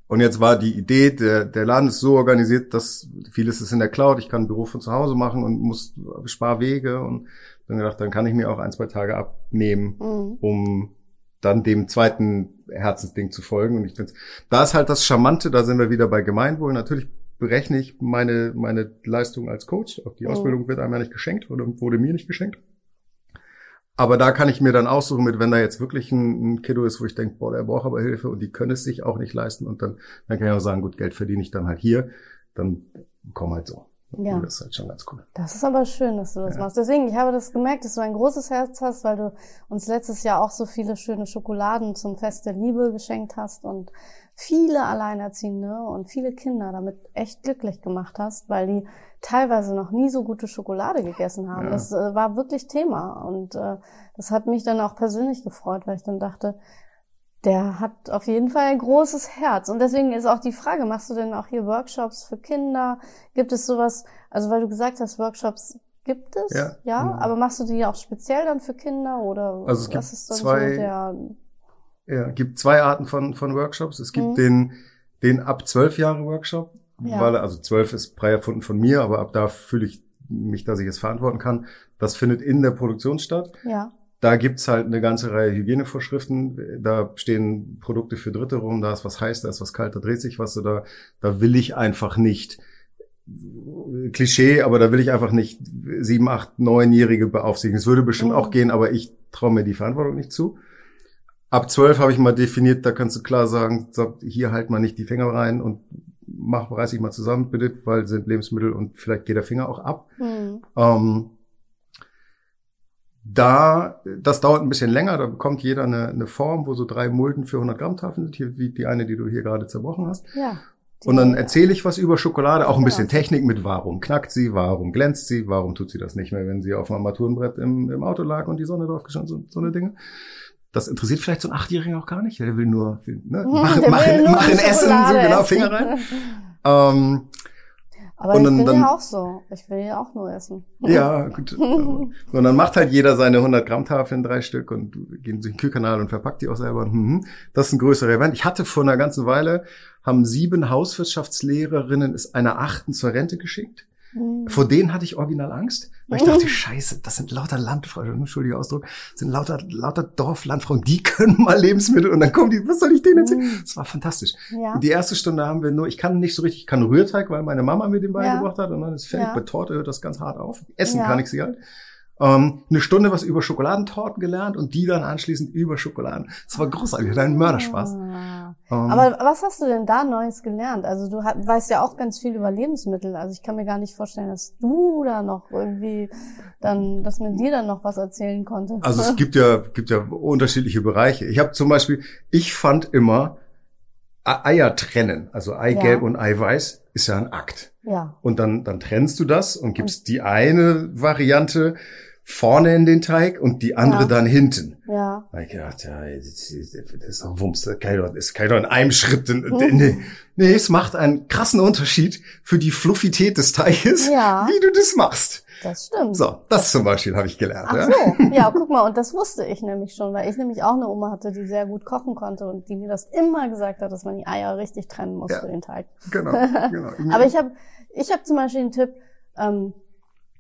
und jetzt war die Idee, der, der Laden ist so organisiert, dass vieles ist in der Cloud. Ich kann ein Büro von zu Hause machen und muss Sparwege und dann gedacht, dann kann ich mir auch ein, zwei Tage abnehmen, Mhm. um dann dem zweiten Herzensding zu folgen. Und ich finde, da ist halt das Charmante, da sind wir wieder bei Gemeinwohl. Natürlich berechne ich meine, meine Leistung als Coach. Auch die Mhm. Ausbildung wird einem ja nicht geschenkt oder wurde mir nicht geschenkt. Aber da kann ich mir dann aussuchen, mit wenn da jetzt wirklich ein, ein Kiddo ist, wo ich denke, boah, der braucht aber Hilfe und die können es sich auch nicht leisten. Und dann, dann kann ich auch sagen, gut, Geld verdiene ich dann halt hier. Dann komm halt so. Ja. Und das ist halt schon ganz cool. Das ist aber schön, dass du das Ja. machst. Deswegen, ich habe das gemerkt, dass du ein großes Herz hast, weil du uns letztes Jahr auch so viele schöne Schokoladen zum Fest der Liebe geschenkt hast und viele Alleinerziehende und viele Kinder damit echt glücklich gemacht hast, weil die teilweise noch nie so gute Schokolade gegessen haben. Ja. Das äh, war wirklich Thema und äh, das hat mich dann auch persönlich gefreut, weil ich dann dachte, der hat auf jeden Fall ein großes Herz. Und deswegen ist auch die Frage, machst du denn auch hier Workshops für Kinder? Gibt es sowas, also weil du gesagt hast, Workshops gibt es, Ja. ja Mhm. aber machst du die auch speziell dann für Kinder oder Also es gibt was ist dann zwei- so der, Ja, gibt zwei Arten von, von Workshops. Es gibt Mhm. den, den ab zwölf Jahre Workshop, Ja. weil, also zwölf ist frei erfunden von mir, aber ab da fühle ich mich, dass ich es verantworten kann. Das findet in der Produktion statt. ja, Da gibt's halt eine ganze Reihe Hygienevorschriften. Da stehen Produkte für Dritte rum, da ist was heiß, da ist was kalt, da dreht sich was. Da, da will ich einfach nicht Klischee, aber da will ich einfach nicht sieben, acht, neunjährige beaufsichtigen. Es würde bestimmt Mhm. auch gehen, aber ich traue mir die Verantwortung nicht zu. Ab zwölf habe ich mal definiert, da kannst du klar sagen, hier halt mal nicht die Finger rein und mach, reiß dich mal zusammen, bitte, weil sind Lebensmittel und vielleicht geht der Finger auch ab. hm. Ähm, da, das dauert ein bisschen länger, da bekommt jeder eine, eine Form, wo so drei Mulden für 100 Gramm Tafeln sind, hier wie die eine, die du hier gerade zerbrochen hast. ja. Und dann erzähle ich was über Schokolade, auch ein Ja. bisschen Technik mit warum knackt sie, warum glänzt sie, warum tut sie das nicht mehr, wenn sie auf einem Armaturenbrett im, im Auto lag und die Sonne drauf geschaut, so, so eine Dinge. Das interessiert vielleicht so ein Achtjähriger auch gar nicht, der will nur, ne, mach, mach, mach ein Essen, so genau. Finger rein. Ähm, Aber Und ich dann- bin dann- ja auch so. Ich will ja auch nur essen. Ja, gut. Und dann macht halt jeder seine 100 Gramm Tafeln, drei Stück und gehen durch den Kühlkanal und verpackt die auch selber. Mhm. Das ist ein größerer Event. Ich hatte vor einer ganzen Weile, haben sieben Hauswirtschaftslehrerinnen es einer Achten zur Rente geschickt. Hm. Vor denen hatte ich original Angst, weil ich dachte, scheiße, das sind lauter Landfrauen, entschuldiger Ausdruck, das sind lauter, lauter Dorflandfrauen, die können mal Lebensmittel und dann kommen die, was soll ich denen erzählen? Mhm. Das war fantastisch. Ja. Die erste Stunde haben wir nur, ich kann nicht so richtig, ich kann Rührteig, weil meine Mama mir den beigebracht hat und dann ist fertig. Ja. Bei Torte hört das ganz hart auf. Essen Ja. kann ich sie halt. Ähm, eine Stunde was über Schokoladentorten gelernt und die dann anschließend über Schokoladen. Das war großartig, das hat einen Mörderspaß. Ah. Ähm, Aber was hast du denn da Neues gelernt? Also du hat, weißt ja auch ganz viel über Lebensmittel. Also ich kann mir gar nicht vorstellen, dass du da noch irgendwie dann, dass man dir dann noch was erzählen konnte. Also es gibt ja, gibt ja unterschiedliche Bereiche. Ich habe zum Beispiel, ich fand immer, Eier trennen, also Eigelb Ja. und Eiweiß, ist ja ein Akt. Ja. Und dann, dann trennst du das und gibst die eine Variante vorne in den Teig und die andere Ja. dann hinten. Ja. Da ich gedacht, ja, das ist das doch Wumms, das kann doch, das kann doch in einem Schritt. Nee, nee, es macht einen krassen Unterschied für die Fluffität des Teiges, Ja. wie du das machst. Das stimmt. So, das zum Beispiel habe ich gelernt. Ach ja. so, ja, guck mal, und das wusste ich nämlich schon, weil ich nämlich auch eine Oma hatte, die sehr gut kochen konnte und die mir das immer gesagt hat, dass man die Eier richtig trennen muss Ja. für den Teig. Genau, genau. Aber ich habe ich hab zum Beispiel einen Tipp, ähm,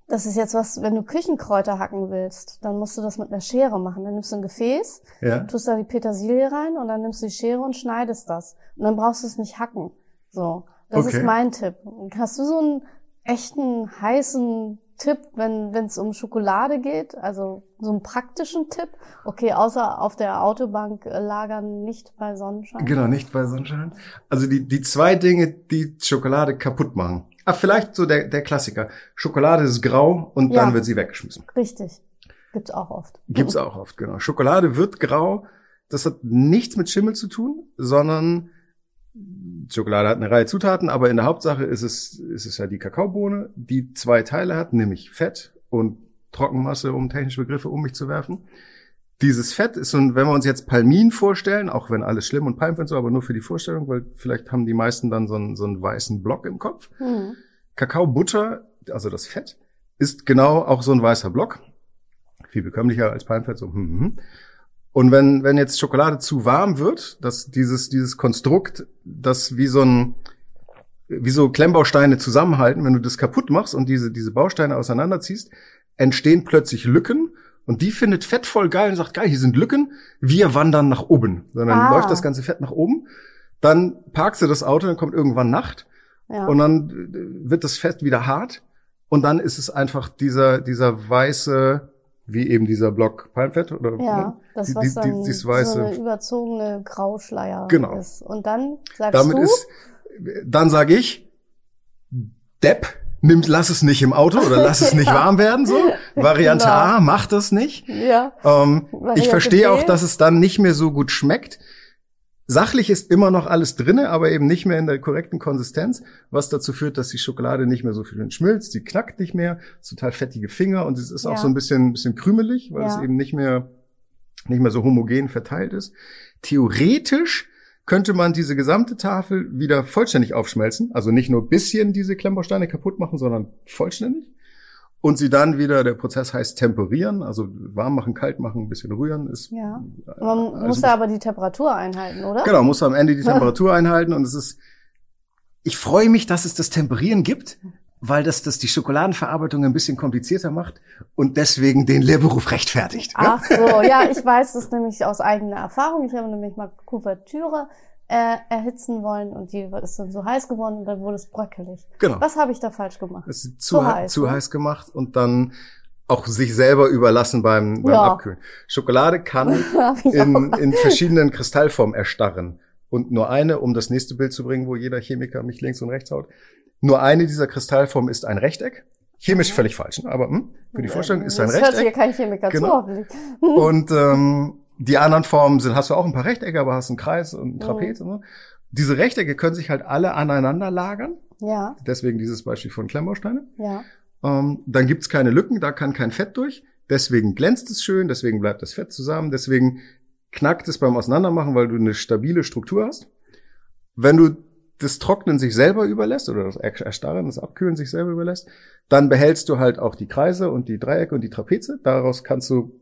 das ist jetzt was, wenn du Küchenkräuter hacken willst, dann musst du das mit einer Schere machen. Dann nimmst du ein Gefäß, ja. tust da die Petersilie rein und dann nimmst du die Schere und schneidest das. Und dann brauchst du es nicht hacken. So, das Okay. ist mein Tipp. Hast du so einen echten, heißen Tipp, wenn es um Schokolade geht? Also so einen praktischen Tipp? Okay, außer auf der Autobank äh, lagern, nicht bei Sonnenschein. Genau, nicht bei Sonnenschein. Also die, die zwei Dinge, die Schokolade kaputt machen. Ah, vielleicht so der, der Klassiker. Schokolade ist grau und Ja. dann wird sie weggeschmissen. Richtig. Gibt's auch oft. Gibt's auch oft, genau. Schokolade wird grau. Das hat nichts mit Schimmel zu tun, sondern Schokolade hat eine Reihe Zutaten, aber in der Hauptsache ist es, ist es ja die Kakaobohne, die zwei Teile hat, nämlich Fett und Trockenmasse, um technische Begriffe um mich zu werfen. Dieses Fett ist so, ein- wenn wir uns jetzt Palmin vorstellen, auch wenn alles schlimm und Palm und so, aber nur für die Vorstellung, weil vielleicht haben die meisten dann so einen, so einen weißen Block im Kopf. Hm. Kakaobutter, also das Fett, ist genau auch so ein weißer Block. Viel bekömmlicher als Palmfett. So. hm, hm, hm. Und wenn, wenn jetzt Schokolade zu warm wird, dass dieses, dieses Konstrukt, das wie so ein, wie so Klemmbausteine zusammenhalten, wenn du das kaputt machst und diese, diese Bausteine auseinanderziehst, entstehen plötzlich Lücken und die findet Fett voll geil und sagt, geil, hier sind Lücken, wir wandern nach oben. Sondern Ah. läuft das ganze Fett nach oben, dann parkst du das Auto, dann kommt irgendwann Nacht Ja. und dann äh, wird das Fett wieder hart und dann ist es einfach dieser dieser weiße wie eben dieser Block Palmfett oder Ja, ne? das Die- was die- dann die- dieses so weiße eine überzogene Grauschleier Genau. ist. Und dann sagst damit du, ist dann sage ich Depp nimm lass es nicht im Auto oder lass es nicht Ja. warm werden so Variante Genau. A mach das nicht ja, ähm, ich verstehe auch B. dass es dann nicht mehr so gut schmeckt Sachlich ist immer noch alles drinne, aber eben nicht mehr in der korrekten Konsistenz, was dazu führt, dass die Schokolade nicht mehr so viel schmilzt, sie knackt nicht mehr, es total fettige Finger und es ist auch Ja. so ein bisschen, bisschen krümelig, weil es Ja. eben nicht mehr, nicht mehr so homogen verteilt ist. Theoretisch könnte man diese gesamte Tafel wieder vollständig aufschmelzen, also nicht nur ein bisschen diese Klemmbausteine kaputt machen, sondern vollständig. Und sie dann wieder, der Prozess heißt temperieren, also warm machen, kalt machen, ein bisschen rühren ist. ja. Man also muss da aber die Temperatur einhalten, oder? Genau, muss am Ende die Temperatur einhalten und es ist, ich freue mich, dass es das Temperieren gibt, weil das, das die Schokoladenverarbeitung ein bisschen komplizierter macht und deswegen den Lehrberuf rechtfertigt. ja? Ach so, ja, ich weiß das nämlich aus eigener Erfahrung. Ich habe nämlich mal Kuvertüre äh, erhitzen wollen und die ist dann so heiß geworden und dann wurde es bröckelig. Genau. Was habe ich da falsch gemacht? Das ist zu, Zu heiß, zu ne? heiß gemacht und dann auch sich selber überlassen beim, beim Ja. Abkühlen. Schokolade kann in, in verschiedenen Kristallformen erstarren. Und nur eine, um das nächste Bild zu bringen, wo jeder Chemiker mich links und rechts haut. Nur eine dieser Kristallformen ist ein Rechteck. Chemisch völlig falsch, ne? aber hm, für die Vorstellung ist ein Das hört hier Rechteck. kein Chemiker zu, Genau. hoffentlich. Und ähm, die anderen Formen sind, hast du auch ein paar Rechtecke, aber hast einen Kreis und einen Trapez. Mhm. Und so. Diese Rechtecke können sich halt alle aneinander lagern. Ja, Deswegen dieses Beispiel von Klemmbausteine. ja. Ähm, dann gibt's keine Lücken, da kann kein Fett durch. Deswegen glänzt es schön, deswegen bleibt das Fett zusammen, deswegen knackt es beim Auseinandermachen, weil du eine stabile Struktur hast. Wenn du das Trocknen sich selber überlässt oder das Erstarren, das Abkühlen sich selber überlässt, dann behältst du halt auch die Kreise und die Dreiecke und die Trapeze. Daraus kannst du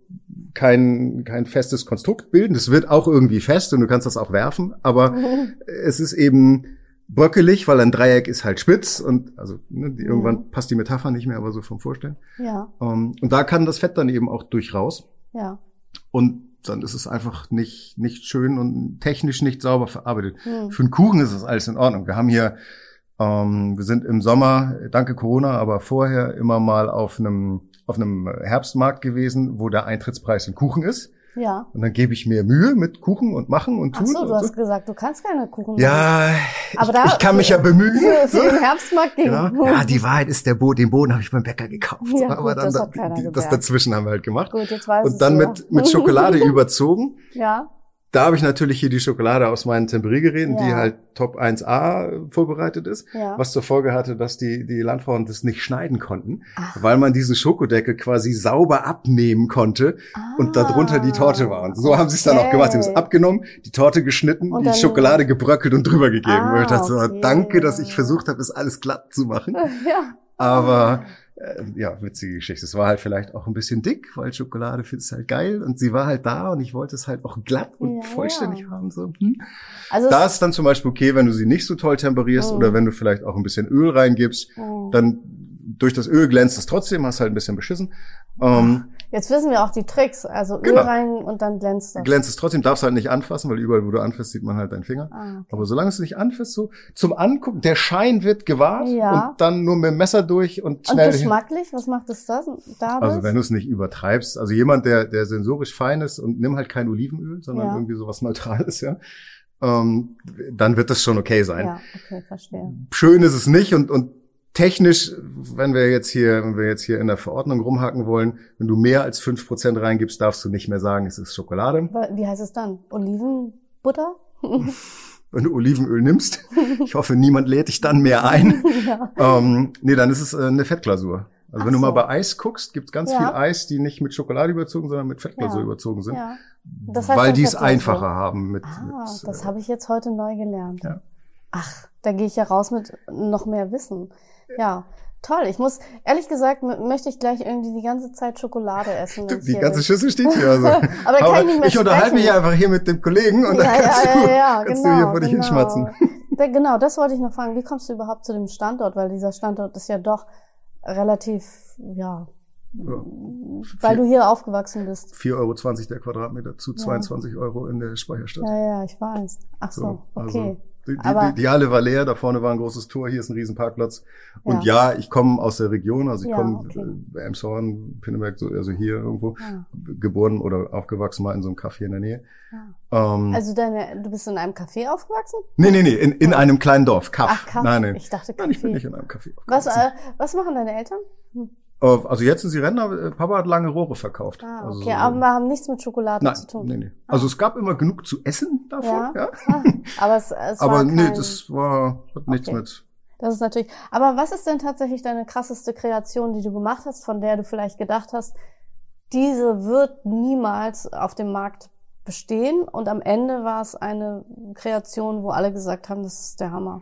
kein, kein festes Konstrukt bilden. Das wird auch irgendwie fest und du kannst das auch werfen, aber es ist eben bröckelig, weil ein Dreieck ist halt spitz und also ne, die, Mhm. irgendwann passt die Metapher nicht mehr, aber so vom Vorstellen. Ja, Ähm, und da kann das Fett dann eben auch durch raus ja. und dann ist es einfach nicht nicht schön und technisch nicht sauber verarbeitet. Hm. Für einen Kuchen ist das alles in Ordnung. Wir haben hier, ähm, wir sind im Sommer, danke Corona, aber vorher immer mal auf einem auf einem Herbstmarkt gewesen, wo der Eintrittspreis ein Kuchen ist. Ja. Und dann gebe ich mir Mühe mit Kuchen und machen und Ach tun. so, und du hast gesagt, du kannst keine Kuchen machen. ja, Aber ich, da- ich kann mich ja bemühen. Für, für So. den Herbstmarkt ging. Genau. Ja, die Wahrheit ist, der Bo den Boden habe ich beim Bäcker gekauft. Ja, aber gut, dann das hat keiner das gemerkt. dazwischen haben wir halt gemacht. Gut, jetzt weiß Und dann es mit, mit Schokolade überzogen. Ja, da habe ich natürlich hier die Schokolade aus meinen Temperie-Geräten, Ja. die halt Top 1A vorbereitet ist, Ja. was zur Folge hatte, dass die, die Landfrauen das nicht schneiden konnten, Ach. weil man diesen Schokodeckel quasi sauber abnehmen konnte und darunter die Torte war. Und so haben sie es dann auch gemacht. Sie haben es Ah, abgenommen, die Torte geschnitten, die Schokolade gebröckelt und drüber gegeben. Ah, und ich dachte so, okay. danke, dass ich versucht habe, es alles glatt zu machen. Ja. Aber äh, ja, witzige Geschichte. Es war halt vielleicht auch ein bisschen dick, weil Schokolade findest halt geil und sie war halt da und ich wollte es halt auch glatt und Ja, vollständig ja. haben. So. Hm. Also Da ist dann zum Beispiel okay, wenn du sie nicht so toll temperierst Mhm. oder wenn du vielleicht auch ein bisschen Öl reingibst, Mhm. dann durch das Öl glänzt es trotzdem, hast halt ein bisschen beschissen. Ähm, Jetzt wissen wir auch die Tricks. Also Öl Genau. rein und dann glänzt das. glänzt es trotzdem, darfst halt nicht anfassen, weil überall, wo du anfasst, sieht man halt deinen Finger. Ah, okay. Aber solange es nicht anfasst, so zum Angucken, der Schein wird gewahrt Ja. und dann nur mit dem Messer durch und Und schnell. geschmacklich, was macht es das dadurch? Also wenn du es nicht übertreibst, also jemand, der, der sensorisch fein ist und nimm halt kein Olivenöl, sondern Ja. irgendwie sowas Neutrales, ja, ähm, dann wird das schon okay sein. ja, okay, verstehe. Schön ist es nicht und, und technisch, wenn wir jetzt hier, wenn wir jetzt hier in der Verordnung rumhaken wollen, wenn du mehr als fünf Prozent reingibst, darfst du nicht mehr sagen, es ist Schokolade. Wie heißt es dann? Olivenbutter? Wenn du Olivenöl nimmst, ich hoffe, niemand lädt dich dann mehr ein. ja. ähm, nee, dann ist es äh, eine Fettglasur. Also Ach wenn du mal so. bei Eis guckst, gibt's ganz Ja. viel Eis, die nicht mit Schokolade überzogen, sondern mit Fettglasur Ja. überzogen sind. ja. Das heißt weil die es einfacher haben mit, Ah, mit das äh, habe ich jetzt heute neu gelernt. Ja. Ach, da gehe ich ja raus mit noch mehr Wissen. Ja, toll. Ich muss, ehrlich gesagt, möchte ich gleich irgendwie die ganze Zeit Schokolade essen. ich die ganze bin. Schüssel steht hier. Also. Aber da kann ich nicht mehr ich unterhalte mich einfach hier mit dem Kollegen und dann ja, kannst, ja, du, ja, ja, kannst genau, du hier vor dich genau. hinschmatzen. Da, genau, das wollte ich noch fragen. Wie kommst du überhaupt zu dem Standort? Weil dieser Standort ist ja doch relativ, ja, weil du hier aufgewachsen bist. 4,20 Euro der Quadratmeter zu 22 Euro in der Speicherstadt. Ja, ja, ich weiß. Ach so, okay. Also, die, die, die, Halle war leer, da vorne war ein großes Tor, hier ist ein Riesenparkplatz. Und ja, ich komme aus der Region, also ich Ja, komme okay. äh, Elmshorn, Pinneberg, so, also hier irgendwo, Ja. geboren oder aufgewachsen mal in so einem Café in der Nähe. Ja. Ähm, Also deine, du bist in einem Café aufgewachsen? nee, nee, nee, in, in einem kleinen Dorf, Kaff. Ach, Kaff. Nein, nein. Ich dachte Nein, ich bin nicht in einem Café Was, aufgewachsen. äh, was machen deine Eltern? Hm. Äh, Also jetzt sind sie Rentner, äh, Papa hat lange Rohre verkauft. Ah, also okay, so- aber wir haben nichts mit Schokolade Nein, zu tun. nee, nee. Also es gab immer genug zu essen davon, Ja? ja. Ah, aber es, es Aber war nee, kein, das war, hat nichts Okay. mit. das ist natürlich. Aber was ist denn tatsächlich deine krasseste Kreation, die du gemacht hast, von der du vielleicht gedacht hast, diese wird niemals auf dem Markt bestehen und am Ende war es eine Kreation, wo alle gesagt haben, das ist der Hammer.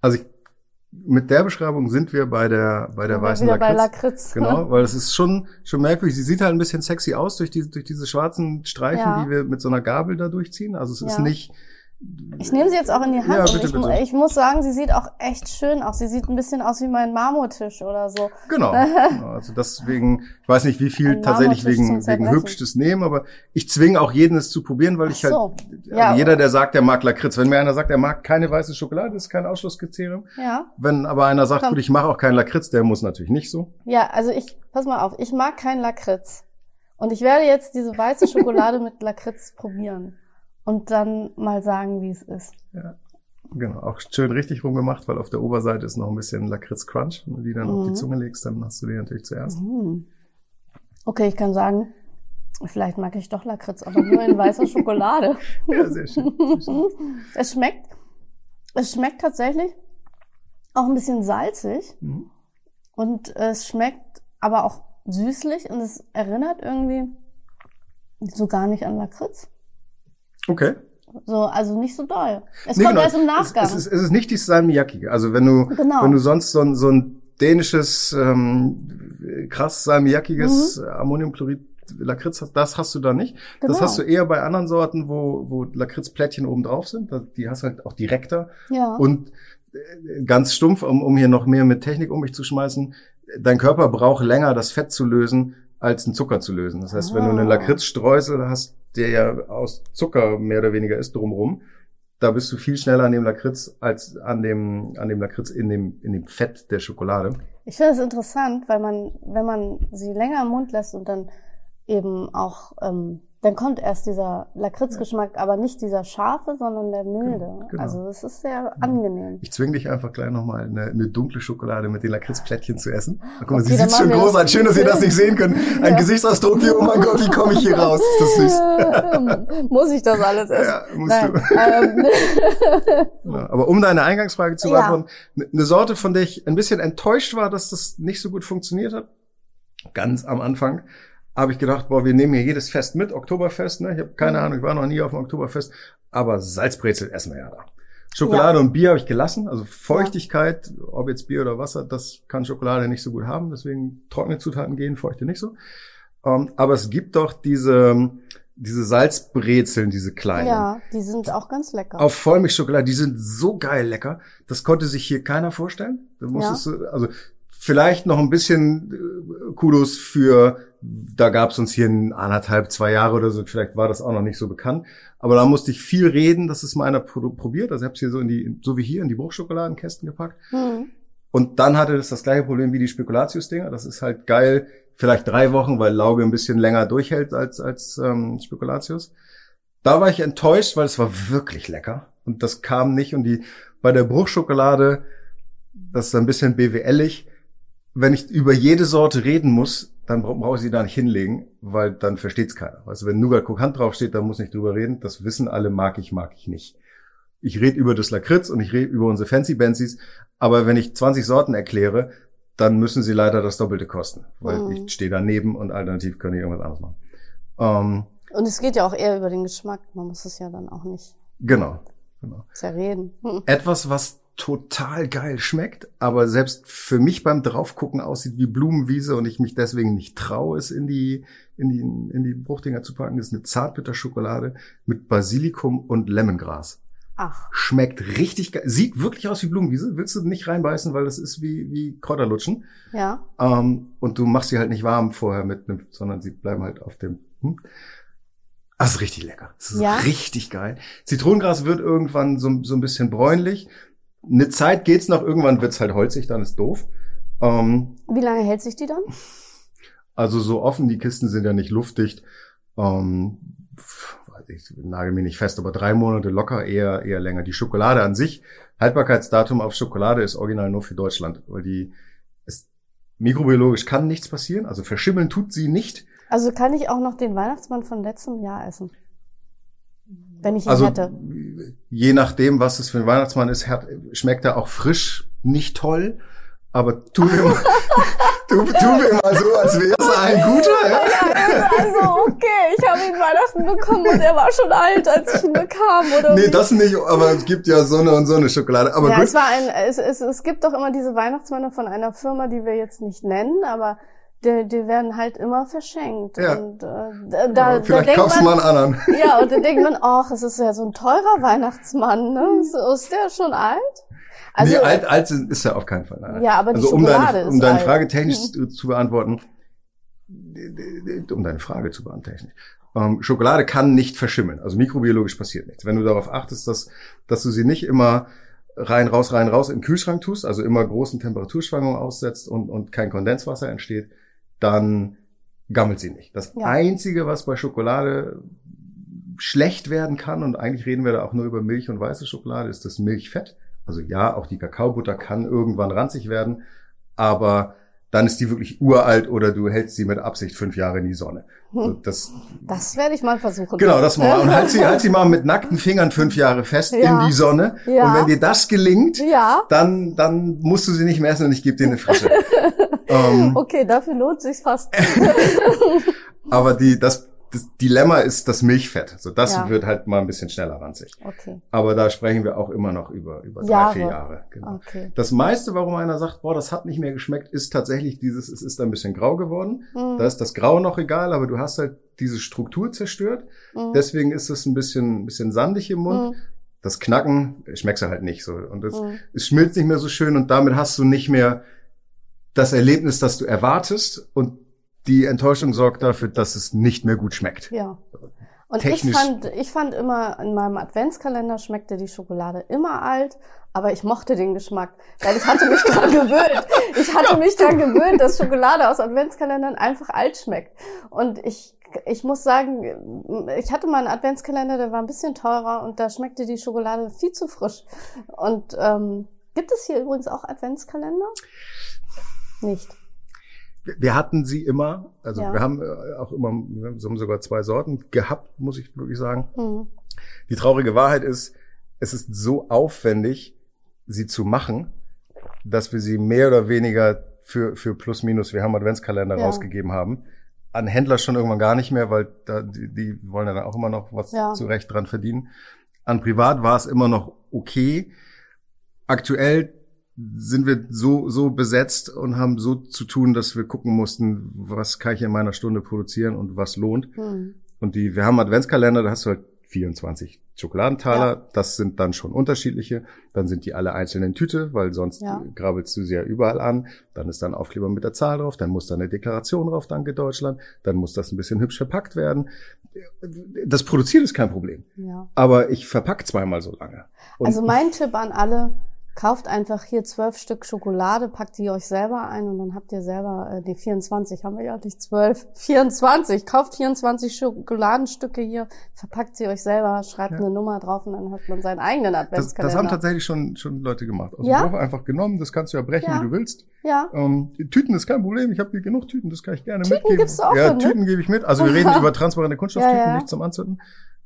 Also ich, mit der Beschreibung sind wir bei der, bei der wir weißen wieder bei Lakritz. Lakritz. Genau, weil es ist schon, schon merkwürdig. Sie sieht halt ein bisschen sexy aus durch diese, durch diese schwarzen Streifen, Ja. die wir mit so einer Gabel da durchziehen. Also es ist Ja. nicht, Ich nehme sie jetzt auch in die Hand Ja, bitte, ich, bitte. ich muss sagen, sie sieht auch echt schön aus. Sie sieht ein bisschen aus wie mein Marmortisch oder so. genau. genau. Also deswegen, ich weiß nicht, wie viel Ein tatsächlich wegen, wegen hübsch das nehmen, aber ich zwinge auch jeden es zu probieren, weil ich Ach so. halt, Ja. also jeder, der sagt, der mag Lakritz. Wenn mir einer sagt, er mag keine weiße Schokolade, ist kein Ausschlusskriterium. Ja. Wenn aber einer sagt, Komm. gut, ich mache auch keinen Lakritz, der muss natürlich nicht so. Ja, also ich, pass mal auf, ich mag kein Lakritz. Und ich werde jetzt diese weiße Schokolade mit Lakritz probieren. Und dann mal sagen, wie es ist. Ja. Genau, auch schön richtig rumgemacht, weil auf der Oberseite ist noch ein bisschen Lakritz-Crunch. Wenn du die dann auf die Mhm. Zunge legst, dann hast du die natürlich zuerst. Hm. Okay, ich kann sagen, vielleicht mag ich doch Lakritz, aber nur in weißer Schokolade. Ja, sehr schön. Sehr schön. Es schmeckt, es schmeckt tatsächlich auch ein bisschen salzig Mhm. und es schmeckt aber auch süßlich und es erinnert irgendwie so gar nicht an Lakritz. Okay. So, also nicht so doll. Es Nee, kommt genau. erst im Nachgang. Es, es, ist, es ist nicht die Salmiakige. Also wenn du, Genau. wenn du sonst so ein, so ein dänisches, ähm, krass salmiakiges Mhm. Ammoniumchlorid Lakritz hast, das hast du da nicht. Das Genau. hast du eher bei anderen Sorten, wo, wo Lakritzplättchen oben drauf sind. Die hast du halt auch direkter. ja. Und äh, ganz stumpf, um, um hier noch mehr mit Technik um mich zu schmeißen, dein Körper braucht länger, das Fett zu lösen, als einen Zucker zu lösen. Das heißt, wenn du Ah. einen Lakritzstreusel hast, der ja aus Zucker mehr oder weniger ist drumherum, da bist du viel schneller an dem Lakritz als an dem, an dem Lakritz in dem, in dem Fett der Schokolade. Ich finde es interessant, weil man, wenn man sie länger im Mund lässt und dann eben auch ähm, dann kommt erst dieser Lakritzgeschmack, aber nicht dieser scharfe, sondern der milde. Genau. Also es ist sehr angenehm. Ich zwinge dich einfach gleich nochmal eine, eine dunkle Schokolade mit den Lakritzplättchen zu essen. Guck mal, okay, sie sieht schon großartig. Schön, dass ihr das nicht sehen könnt. Ein ja. Gesichtsausdruck wie, oh mein Gott, wie komme ich hier raus? Ist das süß. Muss ich das alles essen? Ja, musst Nein. du. Ähm. ja, aber um deine Eingangsfrage zu beantworten, ja. eine Sorte, von der ich ein bisschen enttäuscht war, dass das nicht so gut funktioniert hat, ganz am Anfang, habe ich gedacht, boah, wir nehmen hier jedes Fest mit, Oktoberfest, ne? Ich habe keine mhm. Ahnung, ich war noch nie auf dem Oktoberfest, aber Salzbrezel essen wir ja da. Schokolade ja. und Bier habe ich gelassen, also Feuchtigkeit, ja. ob jetzt Bier oder Wasser, das kann Schokolade nicht so gut haben, deswegen trockene Zutaten gehen, feuchte nicht so. Um, ähm, aber es gibt doch diese diese Salzbrezeln, diese kleinen. Ja, die sind auch ganz lecker. Auf Vollmilchschokolade, die sind so geil lecker. Das konnte sich hier keiner vorstellen. Da musstest ja. du, also vielleicht noch ein bisschen äh, Kudos für da gab es uns hier in anderthalb, zwei Jahre oder so, vielleicht war das auch noch nicht so bekannt. Aber da musste ich viel reden, dass es mal einer probiert. Also ich habe es hier so in die, so wie hier, in die Bruchschokoladenkästen gepackt. Mhm. Und dann hatte das das gleiche Problem wie die Spekulatius-Dinger. Das ist halt geil, vielleicht drei Wochen, weil Lauge ein bisschen länger durchhält als, als ähm, Spekulatius. Da war ich enttäuscht, weil es war wirklich lecker. Und das kam nicht. Und die bei der Bruchschokolade, das ist ein bisschen BWLig, wenn ich über jede Sorte reden muss, dann brauche ich sie da nicht hinlegen, weil dann versteht's keiner. Also wenn Nougat Krokant draufsteht, dann muss nicht drüber reden. Das wissen alle, mag ich, mag ich nicht. Ich rede über das Lakritz und ich rede über unsere Fancy Benzies, aber wenn ich 20 Sorten erkläre, dann müssen sie leider das Doppelte kosten, weil mhm. ich stehe daneben und alternativ können ich irgendwas anderes machen. Ähm, und es geht ja auch eher über den Geschmack. Man muss es ja dann auch nicht. Genau. genau. Zerreden. Etwas, was total geil schmeckt, aber selbst für mich beim draufgucken aussieht wie Blumenwiese und ich mich deswegen nicht traue, es in die, in die, in die Bruchdinger zu packen, ist eine Zartbitterschokolade mit Basilikum und Lemongras. Ach. Schmeckt richtig geil. Sieht wirklich aus wie Blumenwiese. Willst du nicht reinbeißen, weil das ist wie, wie Kräuterlutschen. Ja. Ähm, und du machst sie halt nicht warm vorher mit einem, sondern sie bleiben halt auf dem, hm? Das ist richtig lecker. Das ist ja? richtig geil. Zitronengras wird irgendwann so, so ein bisschen bräunlich eine Zeit geht's noch, irgendwann wird's halt holzig, dann ist doof. Ähm, Wie lange hält sich die dann? Also so offen, die Kisten sind ja nicht luftdicht. Ähm, ich nagel mich nicht fest, aber drei Monate locker, eher, eher länger. Die Schokolade an sich, Haltbarkeitsdatum auf Schokolade ist original nur für Deutschland, weil die ist, mikrobiologisch kann nichts passieren, also verschimmeln tut sie nicht. Also kann ich auch noch den Weihnachtsmann von letztem Jahr essen? Wenn ich ihn also, hätte. Je nachdem, was es für ein Weihnachtsmann ist, schmeckt er auch frisch nicht toll. Aber tu mir, mal, tu, tu mir mal so, als wäre es ein guter. Ja? ja, also okay, ich habe ihn Weihnachten bekommen und er war schon alt, als ich ihn bekam, oder? Nee, das nicht, aber es gibt ja so eine und so eine Schokolade. Aber ja, gut. es war ein, es, es, es gibt doch immer diese Weihnachtsmänner von einer Firma, die wir jetzt nicht nennen, aber die, die werden halt immer verschenkt. Ja. Und, äh, da, ja, vielleicht da kaufst du mal einen anderen. Ja, und dann denkt man, ach, es ist ja so ein teurer Weihnachtsmann, ne? Ist, ist der schon alt? Also, nee, alt, alt ist er auf keinen Fall. Nein. Ja, aber die also, um deine, um deine Frage technisch mhm. zu beantworten, um deine Frage zu beantworten, ähm, Schokolade kann nicht verschimmeln. Also mikrobiologisch passiert nichts. Wenn du darauf achtest, dass, dass du sie nicht immer rein, raus, rein, raus im Kühlschrank tust, also immer großen Temperaturschwankungen aussetzt und, und kein Kondenswasser entsteht, dann gammelt sie nicht. Das ja. Einzige, was bei Schokolade schlecht werden kann, und eigentlich reden wir da auch nur über Milch und weiße Schokolade, ist das Milchfett. Also ja, auch die Kakaobutter kann irgendwann ranzig werden, aber dann ist die wirklich uralt oder du hältst sie mit Absicht fünf Jahre in die Sonne. Also das, das werde ich mal versuchen. Genau, das mal. Und halt sie, halt sie mal mit nackten Fingern fünf Jahre fest ja. in die Sonne. Ja. Und wenn dir das gelingt, ja. dann, dann musst du sie nicht mehr essen und ich gebe dir eine frische. ähm, okay, dafür lohnt sich's fast. aber die, das das Dilemma ist das Milchfett. So, das ja. wird halt mal ein bisschen schneller ranzig. Okay. Aber da sprechen wir auch immer noch über, über Jahre. drei, vier Jahre. Genau. Okay. Das meiste, warum einer sagt, boah, das hat nicht mehr geschmeckt, ist tatsächlich dieses, es ist ein bisschen grau geworden. Mhm. Da ist das Grau noch egal, aber du hast halt diese Struktur zerstört. Mhm. Deswegen ist es ein bisschen, ein bisschen sandig im Mund. Mhm. Das Knacken schmeckst du halt nicht so. Und es, mhm. es schmilzt nicht mehr so schön und damit hast du nicht mehr das Erlebnis, das du erwartest und die Enttäuschung sorgt dafür, dass es nicht mehr gut schmeckt. Ja. Und ich fand, ich fand immer, in meinem Adventskalender schmeckte die Schokolade immer alt, aber ich mochte den Geschmack, weil ich hatte mich dran gewöhnt. Ich hatte mich dran gewöhnt, dass Schokolade aus Adventskalendern einfach alt schmeckt. Und ich, ich muss sagen, ich hatte mal einen Adventskalender, der war ein bisschen teurer und da schmeckte die Schokolade viel zu frisch. Und ähm, gibt es hier übrigens auch Adventskalender? Nicht. Wir hatten sie immer, also ja. wir haben äh, auch immer, wir haben sogar zwei Sorten gehabt, muss ich wirklich sagen. Mhm. Die traurige Wahrheit ist, es ist so aufwendig, sie zu machen, dass wir sie mehr oder weniger für, für plus minus, wir haben Adventskalender ja. rausgegeben haben. An Händler schon irgendwann gar nicht mehr, weil da, die, die wollen ja dann auch immer noch was ja. zurecht dran verdienen. An Privat war es immer noch okay. Aktuell sind wir so, so besetzt und haben so zu tun, dass wir gucken mussten, was kann ich in meiner Stunde produzieren und was lohnt. Mhm. Und die, wir haben Adventskalender, da hast du halt 24 Schokoladentaler. Ja. Das sind dann schon unterschiedliche. Dann sind die alle einzeln in Tüte, weil sonst ja. grabbelst du sie ja überall an. Dann ist dann Aufkleber mit der Zahl drauf. Dann muss da eine Deklaration drauf, danke Deutschland. Dann muss das ein bisschen hübsch verpackt werden. Das Produzieren ist kein Problem. Ja. Aber ich verpack zweimal so lange. Und also mein Tipp an alle, Kauft einfach hier zwölf Stück Schokolade, packt die euch selber ein und dann habt ihr selber äh, die 24, haben wir ja nicht zwölf, 24. Kauft 24 Schokoladenstücke hier, verpackt sie euch selber, schreibt ja. eine Nummer drauf und dann hat man seinen eigenen Adventskalender. Das, das haben tatsächlich schon, schon Leute gemacht. Also ja? einfach genommen, das kannst du ja brechen, ja. wie du willst. Ja. Ähm, Tüten ist kein Problem, ich habe hier genug Tüten, das kann ich gerne Tüten mitgeben. Gibst du auch ja, Tüten gebe ich mit. Also wir reden über transparente Kunststofftüten, ja, nicht zum Anzünden.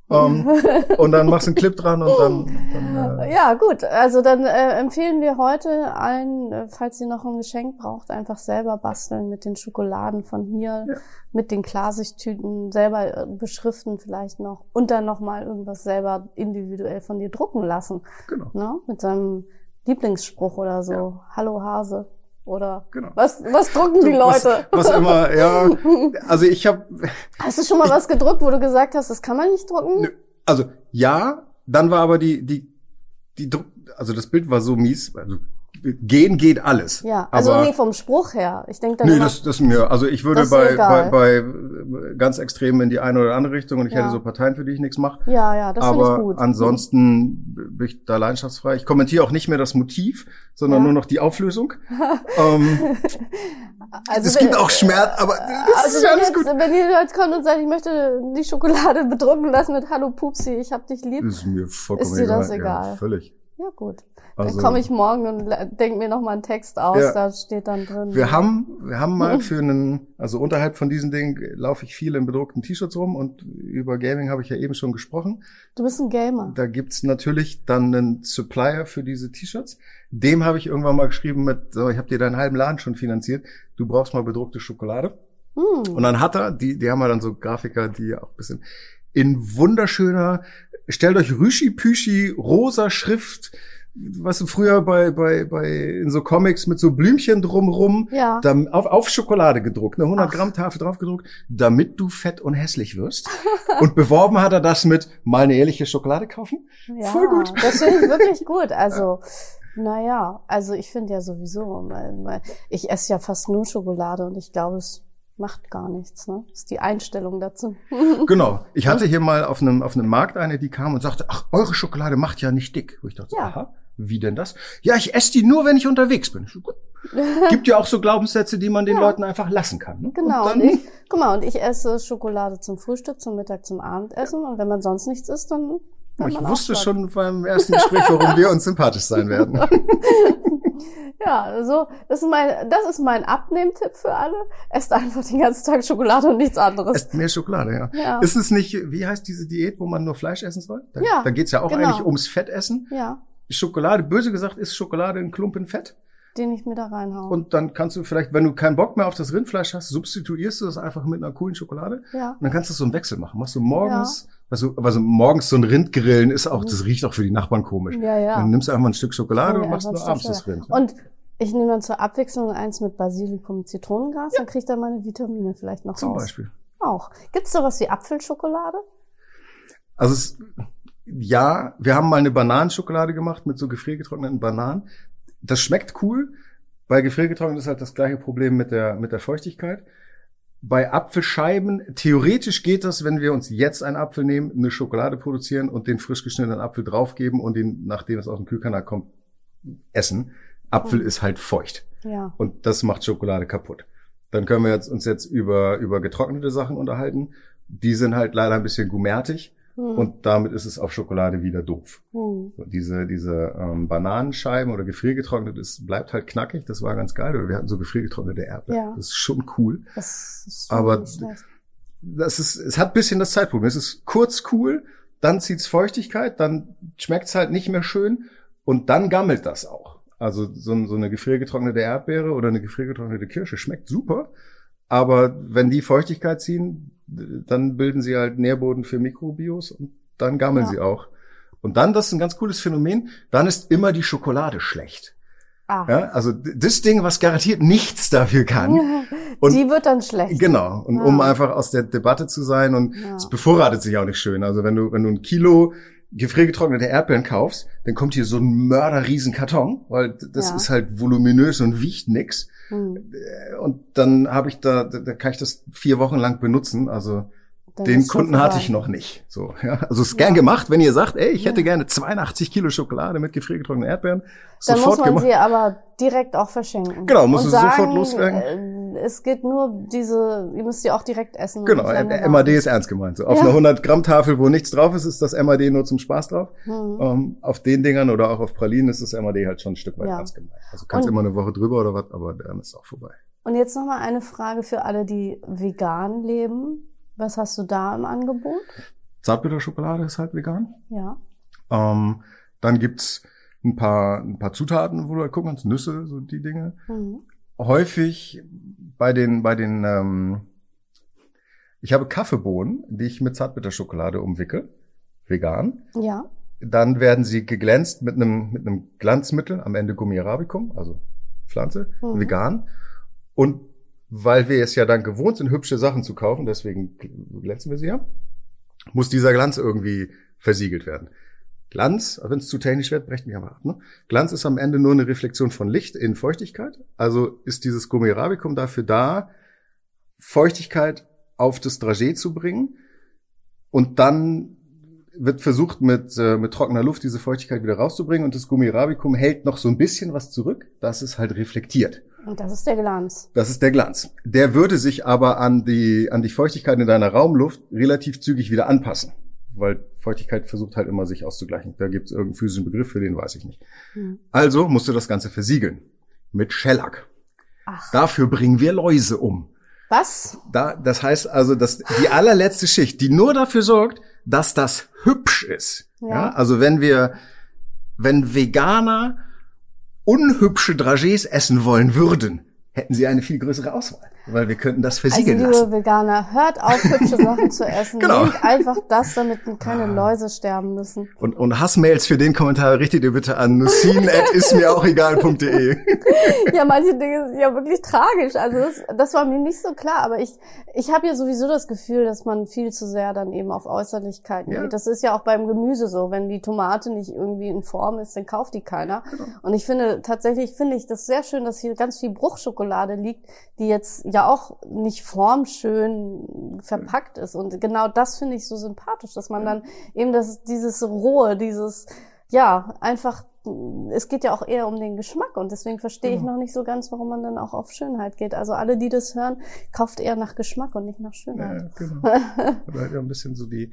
Um, ähm, und dann machst du einen Clip dran und dann. dann äh ja, gut. Also dann äh, empfehlen wir heute allen, äh, falls ihr noch ein Geschenk braucht, einfach selber basteln mit den Schokoladen von hier, ja. mit den Klarsichttüten, selber äh, beschriften vielleicht noch und dann nochmal irgendwas selber individuell von dir drucken lassen. Genau. Ne? Mit seinem Lieblingsspruch oder so. Ja. Hallo Hase. Oder genau. was, was drucken die Leute? Was, was immer, ja. Also ich habe. Hast du schon mal ich, was gedruckt, wo du gesagt hast, das kann man nicht drucken? Nö. Also ja, dann war aber die die die Druck, also das Bild war so mies. Also gehen geht alles. Ja, also aber, nee, vom Spruch her. Ich denke dann Nee, immer, das, das mir, also ich würde bei, bei, bei ganz extrem in die eine oder andere Richtung und ich ja. hätte so Parteien, für die ich nichts mache. Ja, ja, das finde ich gut. ansonsten bin ich da leidenschaftsfrei. Ich kommentiere auch nicht mehr das Motiv, sondern ja. nur noch die Auflösung. ähm, also es gibt auch Schmerz, aber das also ist alles jetzt, gut. Wenn ihr jetzt kommt und sagt, ich möchte die Schokolade bedrucken lassen mit Hallo Pupsi, ich hab dich lieb. Ist mir vollkommen ist dir das egal. Ja, völlig. Ja, gut. Also, dann komme ich morgen und denke mir noch mal einen Text aus, ja, da steht dann drin. Wir haben, wir haben mal für einen, also unterhalb von diesen Dingen laufe ich viel in bedruckten T-Shirts rum und über Gaming habe ich ja eben schon gesprochen. Du bist ein Gamer. Da gibt's natürlich dann einen Supplier für diese T-Shirts. Dem habe ich irgendwann mal geschrieben mit, so, ich habe dir deinen halben Laden schon finanziert, du brauchst mal bedruckte Schokolade. Mm. Und dann hat er, die, die haben ja dann so Grafiker, die auch ein bisschen in wunderschöner, stellt euch Rüschi-Püschi, rosa Schrift, was du früher bei, bei, bei, in so Comics mit so Blümchen drumrum, ja. dann auf, auf Schokolade gedruckt, eine 100 Ach. Gramm Tafel drauf gedruckt, damit du fett und hässlich wirst. und beworben hat er das mit mal eine ehrliche Schokolade kaufen. Ja, Voll gut. Das finde ich wirklich gut. Also, naja, also ich finde ja sowieso, weil, weil ich esse ja fast nur Schokolade und ich glaube, es macht gar nichts, ne? Das ist die Einstellung dazu. genau. Ich hatte hier mal auf einem, auf einem Markt eine, die kam und sagte, ach, eure Schokolade macht ja nicht dick. Wo ich dachte, ja. aha, wie denn das? Ja, ich esse die nur, wenn ich unterwegs bin. So, Gibt ja auch so Glaubenssätze, die man den ja. Leuten einfach lassen kann. Ne? Genau. Und, und ich, guck mal, und ich esse Schokolade zum Frühstück, zum Mittag, zum Abendessen. Ja. Und wenn man sonst nichts isst, dann ich wusste schon beim ersten Gespräch, warum wir uns sympathisch sein werden. ja, also das ist mein, das ist mein Abnehmtipp für alle. Esst einfach den ganzen Tag Schokolade und nichts anderes. Esst mehr Schokolade, ja. ja. Ist es nicht, wie heißt diese Diät, wo man nur Fleisch essen soll? Da, ja. Da geht's ja auch genau. eigentlich ums Fettessen. Ja. Schokolade, böse gesagt, ist Schokolade ein Klumpen Fett? den ich mir da reinhaue. Und dann kannst du vielleicht, wenn du keinen Bock mehr auf das Rindfleisch hast, substituierst du das einfach mit einer coolen Schokolade. Ja. Und dann kannst du so einen Wechsel machen. Machst du morgens, ja. Also, also morgens so ein Rindgrillen ist auch, das riecht auch für die Nachbarn komisch. Ja, ja. Dann nimmst du einfach mal ein Stück Schokolade ja, und machst nur abends das Rind. Und ich nehme dann zur Abwechslung eins mit Basilikum und Zitronengras, ja. dann kriege ich dann meine Vitamine vielleicht noch Zum raus. Beispiel. Auch. Gibt's sowas wie Apfelschokolade? Also es, ja, wir haben mal eine Bananenschokolade gemacht mit so gefriergetrockneten Bananen. Das schmeckt cool. Bei gefriergetrocknet ist halt das gleiche Problem mit der, mit der Feuchtigkeit. Bei Apfelscheiben, theoretisch geht das, wenn wir uns jetzt einen Apfel nehmen, eine Schokolade produzieren und den frisch geschnittenen Apfel draufgeben und ihn, nachdem es aus dem Kühlkanal kommt, essen. Apfel Mhm. ist halt feucht. Ja. Und das macht Schokolade kaputt. Dann können wir jetzt, uns jetzt über, über getrocknete Sachen unterhalten. Die sind halt leider ein bisschen gummertig Hm. und damit ist es auf Schokolade wieder doof. Hm. So, diese diese ähm, Bananenscheiben oder gefriergetrocknet, es bleibt halt knackig. Das war ganz geil. Oder wir hatten so gefriergetrocknete Erdbeeren. Ja. Das ist schon cool. Das ist schon Aber das ist, es hat ein bisschen das Zeitproblem. Es ist kurz cool, dann zieht's Feuchtigkeit, dann schmeckt's halt nicht mehr schön und dann gammelt das auch. Also so, so eine gefriergetrocknete Erdbeere oder eine gefriergetrocknete Kirsche schmeckt super, aber wenn die Feuchtigkeit ziehen, dann bilden sie halt Nährboden für Mikrobios und dann gammeln Ja. sie auch. Und dann, das ist ein ganz cooles Phänomen, dann ist immer die Schokolade schlecht. Ah. Ja, also das Ding, was garantiert nichts dafür kann. Und- die wird dann schlecht. Genau. Und Ja. um einfach aus der Debatte zu sein und Ja. es bevorratet sich auch nicht schön. Also wenn du, wenn du ein Kilo gefriergetrocknete Erdbeeren kaufst, dann kommt hier so ein mörderriesen Karton, weil das ist halt voluminös und wiegt nix. Hm. Und dann habe ich da, da kann ich das vier Wochen lang benutzen. Also Dann den Kunden hatte ich noch nicht. So, ja. Also es ist gern Ja. gemacht, wenn ihr sagt, ey, ich hätte Ja. gerne 82 Kilo Schokolade mit gefriergetrockneten Erdbeeren. Dann Sofort muss man gemacht. sie aber direkt auch verschenken. Genau, Und du sofort loswerden. Es geht nur diese, ihr müsst sie auch direkt essen. Genau. MAD ist ernst gemeint. So, auf Ja. einer 100 Gramm Tafel, wo nichts drauf ist, ist das MAD nur zum Spaß drauf. Hm. Ähm, auf den Dingern oder auch auf Pralinen ist das MAD halt schon ein Stück weit Ja. ernst gemeint. Also kannst Und- immer eine Woche drüber oder was, aber dann ist auch vorbei. Und jetzt nochmal eine Frage für alle, die vegan leben. Was hast du da im Angebot? Zartbitterschokolade ist halt vegan. Ja. Ähm, dann gibt's ein paar, ein paar Zutaten, wo du halt gucken kannst, Nüsse, so die Dinge. Mhm. Häufig bei den, bei den, ähm, ich habe Kaffeebohnen, die ich mit Zartbitterschokolade umwickel, vegan. Ja. Dann werden sie geglänzt mit einem, mit einem Glanzmittel, am Ende Gummi arabicum, also Pflanze, Mhm. vegan. Und weil wir es ja dann gewohnt sind, hübsche Sachen zu kaufen, deswegen glänzen wir sie ja, muss dieser Glanz irgendwie versiegelt werden. Glanz, wenn es zu technisch wird, brechen wir mal ab. Ne? Glanz ist am Ende nur eine Reflexion von Licht in Feuchtigkeit. Also ist dieses Gummi arabicum dafür da, Feuchtigkeit auf das Dragé zu bringen. Und dann wird versucht, mit, äh, mit trockener Luft diese Feuchtigkeit wieder rauszubringen. Und das Gummi arabicum hält noch so ein bisschen was zurück, dass es halt reflektiert. Und das ist der Glanz. Das ist der Glanz. Der würde sich aber an die, an die Feuchtigkeit in deiner Raumluft relativ zügig wieder anpassen. Weil Feuchtigkeit versucht halt immer sich auszugleichen. Da gibt es irgendeinen physischen Begriff, für den weiß ich nicht. Hm. Also musst du das Ganze versiegeln. Mit Shellac. Ach, Dafür bringen wir Läuse um. was? Da, das heißt also, dass die allerletzte Schicht, die nur dafür sorgt, dass das hübsch ist. Ja. Ja. also wenn wir, wenn Veganer unhübsche Dragés essen wollen würden, hätten sie eine viel größere Auswahl, weil wir könnten das Also, versiegeln liebe lassen. Veganer, hört auf, hübsche Sachen zu essen. Genau. Nehmt einfach das, damit keine Läuse sterben müssen. Und, und Hassmails für den Kommentar richtet ihr bitte an nusin.ismirauchegal.de. Ja, manche Dinge sind ja wirklich tragisch. Also das, das war mir nicht so klar. Aber ich, ich habe ja sowieso das Gefühl, dass man viel zu sehr dann eben auf Äußerlichkeiten Ja. geht. Das ist ja auch beim Gemüse so. Wenn die Tomate nicht irgendwie in Form ist, dann kauft die keiner. Genau. Und ich finde, tatsächlich finde ich das sehr schön, dass hier ganz viel Bruchschokolade liegt, die jetzt ja auch nicht formschön verpackt ist. Und genau das finde ich so sympathisch, dass man dann eben das, dieses Rohe, dieses, ja, einfach, es geht ja auch eher um den Geschmack und deswegen verstehe ich Genau. noch nicht so ganz, warum man dann auch auf Schönheit geht. Also alle, die das hören, kauft eher nach Geschmack und nicht nach Schönheit. Ja, genau. Oder halt ein bisschen so die,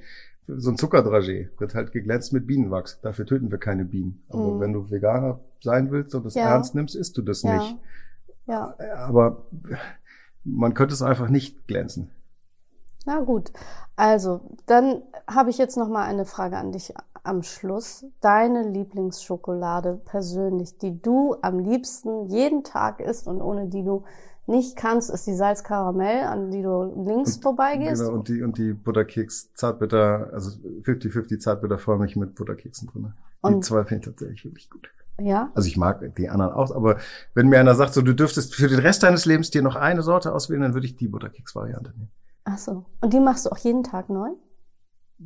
so ein Zuckerdragé wird halt geglänzt mit Bienenwachs. Dafür töten wir keine Bienen. Aber Mhm. wenn du Veganer sein willst und das Ja. ernst nimmst, isst du das Ja. nicht. Ja, Aber man könnte es einfach nicht glänzen. na gut. Also, dann habe ich jetzt noch mal eine Frage an dich am Schluss. Deine Lieblingsschokolade persönlich, die du am liebsten jeden Tag isst und ohne die du nicht kannst, ist die Salzkaramell, an die du links vorbeigehst. Genau, und die, und die Butterkeks, Zartbitter, also 50-50 Zartbitterförmig mit Butterkeksen drin. Die Und- zwei finde ich tatsächlich wirklich gut. Ja, Also ich mag die anderen auch, aber wenn mir einer sagt, so du dürftest für den Rest deines Lebens dir noch eine Sorte auswählen, dann würde ich die Butterkeks-Variante nehmen. ach so. Und die machst du auch jeden Tag neu?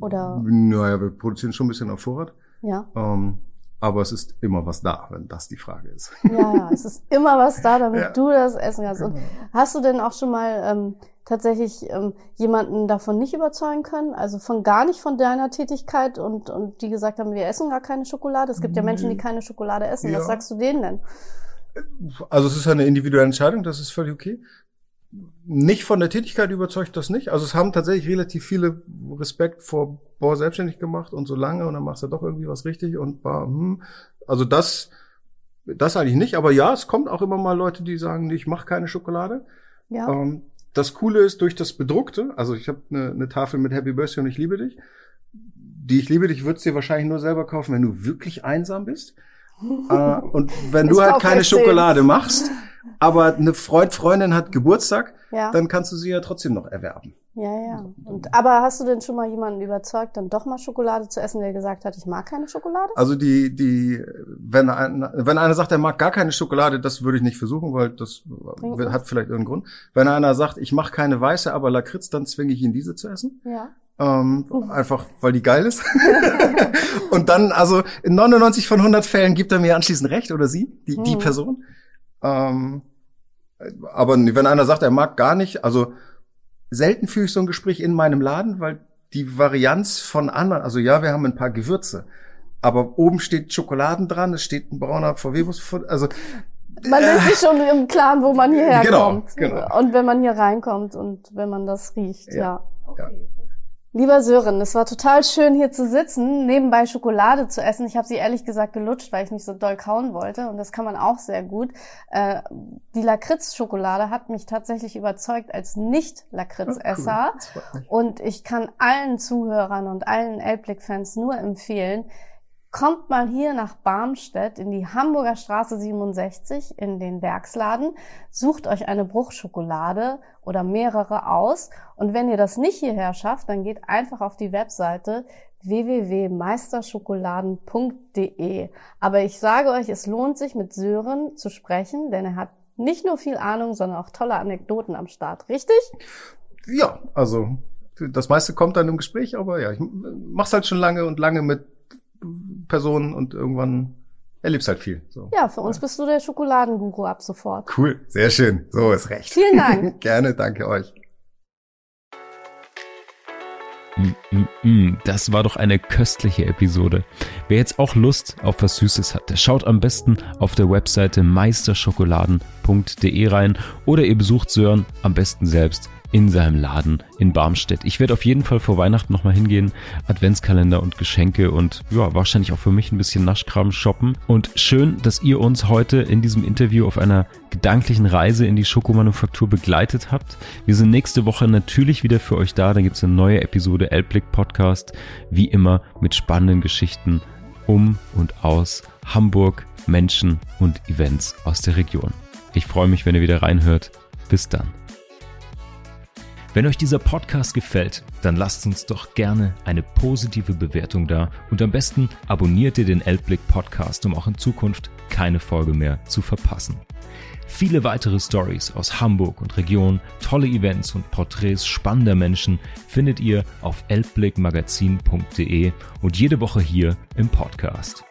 Oder, Naja, wir produzieren schon ein bisschen auf Vorrat. ja. Ähm, aber es ist immer was da, wenn das die Frage ist. Ja, ja, es ist immer was da, damit Ja. du das essen kannst. Und Genau. hast du denn auch schon mal ähm, tatsächlich ähm, jemanden davon nicht überzeugen können, also von gar nicht von deiner Tätigkeit und, und die gesagt haben, wir essen gar keine Schokolade. Es gibt ja Menschen, die keine Schokolade essen. Ja. Was sagst du denen denn? Also es ist eine individuelle Entscheidung, das ist völlig okay. Nicht von der Tätigkeit überzeugt das nicht. Also es haben tatsächlich relativ viele Respekt vor, boah, selbstständig gemacht und so lange und dann machst du doch irgendwie was richtig und war, hm. Also das, das eigentlich nicht. Aber ja, es kommt auch immer mal Leute, die sagen, nee, ich mache keine Schokolade. Ja. Ähm, das Coole ist durch das Bedruckte, also ich habe eine, eine Tafel mit Happy Birthday und ich liebe dich. Die ich liebe dich würdest dir wahrscheinlich nur selber kaufen, wenn du wirklich einsam bist. äh, und wenn Ich du halt keine. Schokolade machst, aber eine Freund, Freundin hat Geburtstag, Ja. dann kannst du sie ja trotzdem noch erwerben. Ja, ja. Und, aber hast du denn schon mal jemanden überzeugt, dann doch mal Schokolade zu essen, der gesagt hat, ich mag keine Schokolade? Also die, die, wenn, ein, wenn einer sagt, er mag gar keine Schokolade, das würde ich nicht versuchen, weil das Bringt hat vielleicht irgendeinen Grund. Wenn einer sagt, ich mache keine weiße, aber Lakritz, dann zwinge ich ihn diese zu essen. Ja. Ähm, einfach, weil die geil ist. und dann, also in 99 von 100 Fällen gibt er mir anschließend recht oder sie, die, die Mhm. Person. Ähm, aber wenn einer sagt, er mag gar nicht, also selten führe ich so ein Gespräch in meinem Laden, weil die Varianz von anderen, also ja, wir haben ein paar Gewürze, aber oben steht Schokoladen dran, es steht ein brauner VW-Bus, also Man ist sich schon im Klaren, wo man hierher Genau, kommt. genau. Und wenn man hier reinkommt und wenn man das riecht, ja. Ja. Lieber Sören, es war total schön hier zu sitzen, nebenbei Schokolade zu essen. Ich habe sie ehrlich gesagt gelutscht, weil ich nicht so doll kauen wollte. Und das kann man auch sehr gut. Äh, die Lakritz-Schokolade hat mich tatsächlich überzeugt als Nicht-Lakritz-Esser. Das freut mich. Und ich kann allen Zuhörern und allen Elbblick-Fans nur empfehlen, kommt mal hier nach Barmstedt in die Hamburger Straße 67 in den Werksladen, sucht euch eine Bruchschokolade oder mehrere aus und wenn ihr das nicht hierher schafft, dann geht einfach auf die Webseite www.meisterschokoladen.de. Aber ich sage euch, es lohnt sich mit Sören zu sprechen, denn er hat nicht nur viel Ahnung, sondern auch tolle Anekdoten am Start. Richtig? Ja, also das meiste kommt dann im Gespräch, aber ja, ich mach's halt schon lange und lange mit Personen und irgendwann erlebst halt viel. So. Ja, für uns bist du der Schokoladenguru ab sofort. Cool, sehr schön. So ist recht. Vielen Dank. Gerne, danke euch. Mm, mm, mm, Das war doch eine köstliche Episode. Wer jetzt auch Lust auf was Süßes hat, der schaut am besten auf der Webseite meisterschokoladen.de rein oder ihr besucht Sören am besten selbst in seinem Laden in Barmstedt. Ich werde auf jeden Fall vor Weihnachten nochmal hingehen, Adventskalender und Geschenke und ja, wahrscheinlich auch für mich ein bisschen Naschkram shoppen. Und schön, dass ihr uns heute in diesem Interview auf einer gedanklichen Reise in die Schokomanufaktur begleitet habt. Wir sind nächste Woche natürlich wieder für euch da. Da gibt es eine neue Episode Elblick Podcast, wie immer mit spannenden Geschichten um und aus Hamburg, Menschen und Events aus der Region. Ich freue mich, wenn ihr wieder reinhört. Bis dann. Wenn euch dieser Podcast gefällt, dann lasst uns doch gerne eine positive Bewertung da und am besten abonniert ihr den Elbblick Podcast, um auch in Zukunft keine Folge mehr zu verpassen. Viele weitere Stories aus Hamburg und Region, tolle Events und Porträts spannender Menschen findet ihr auf elbblickmagazin.de und jede Woche hier im Podcast.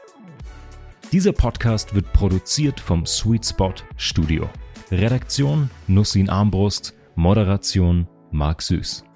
Dieser Podcast wird produziert vom Sweet Spot Studio. Redaktion Nussin Armbrust, Moderation Marc Süß.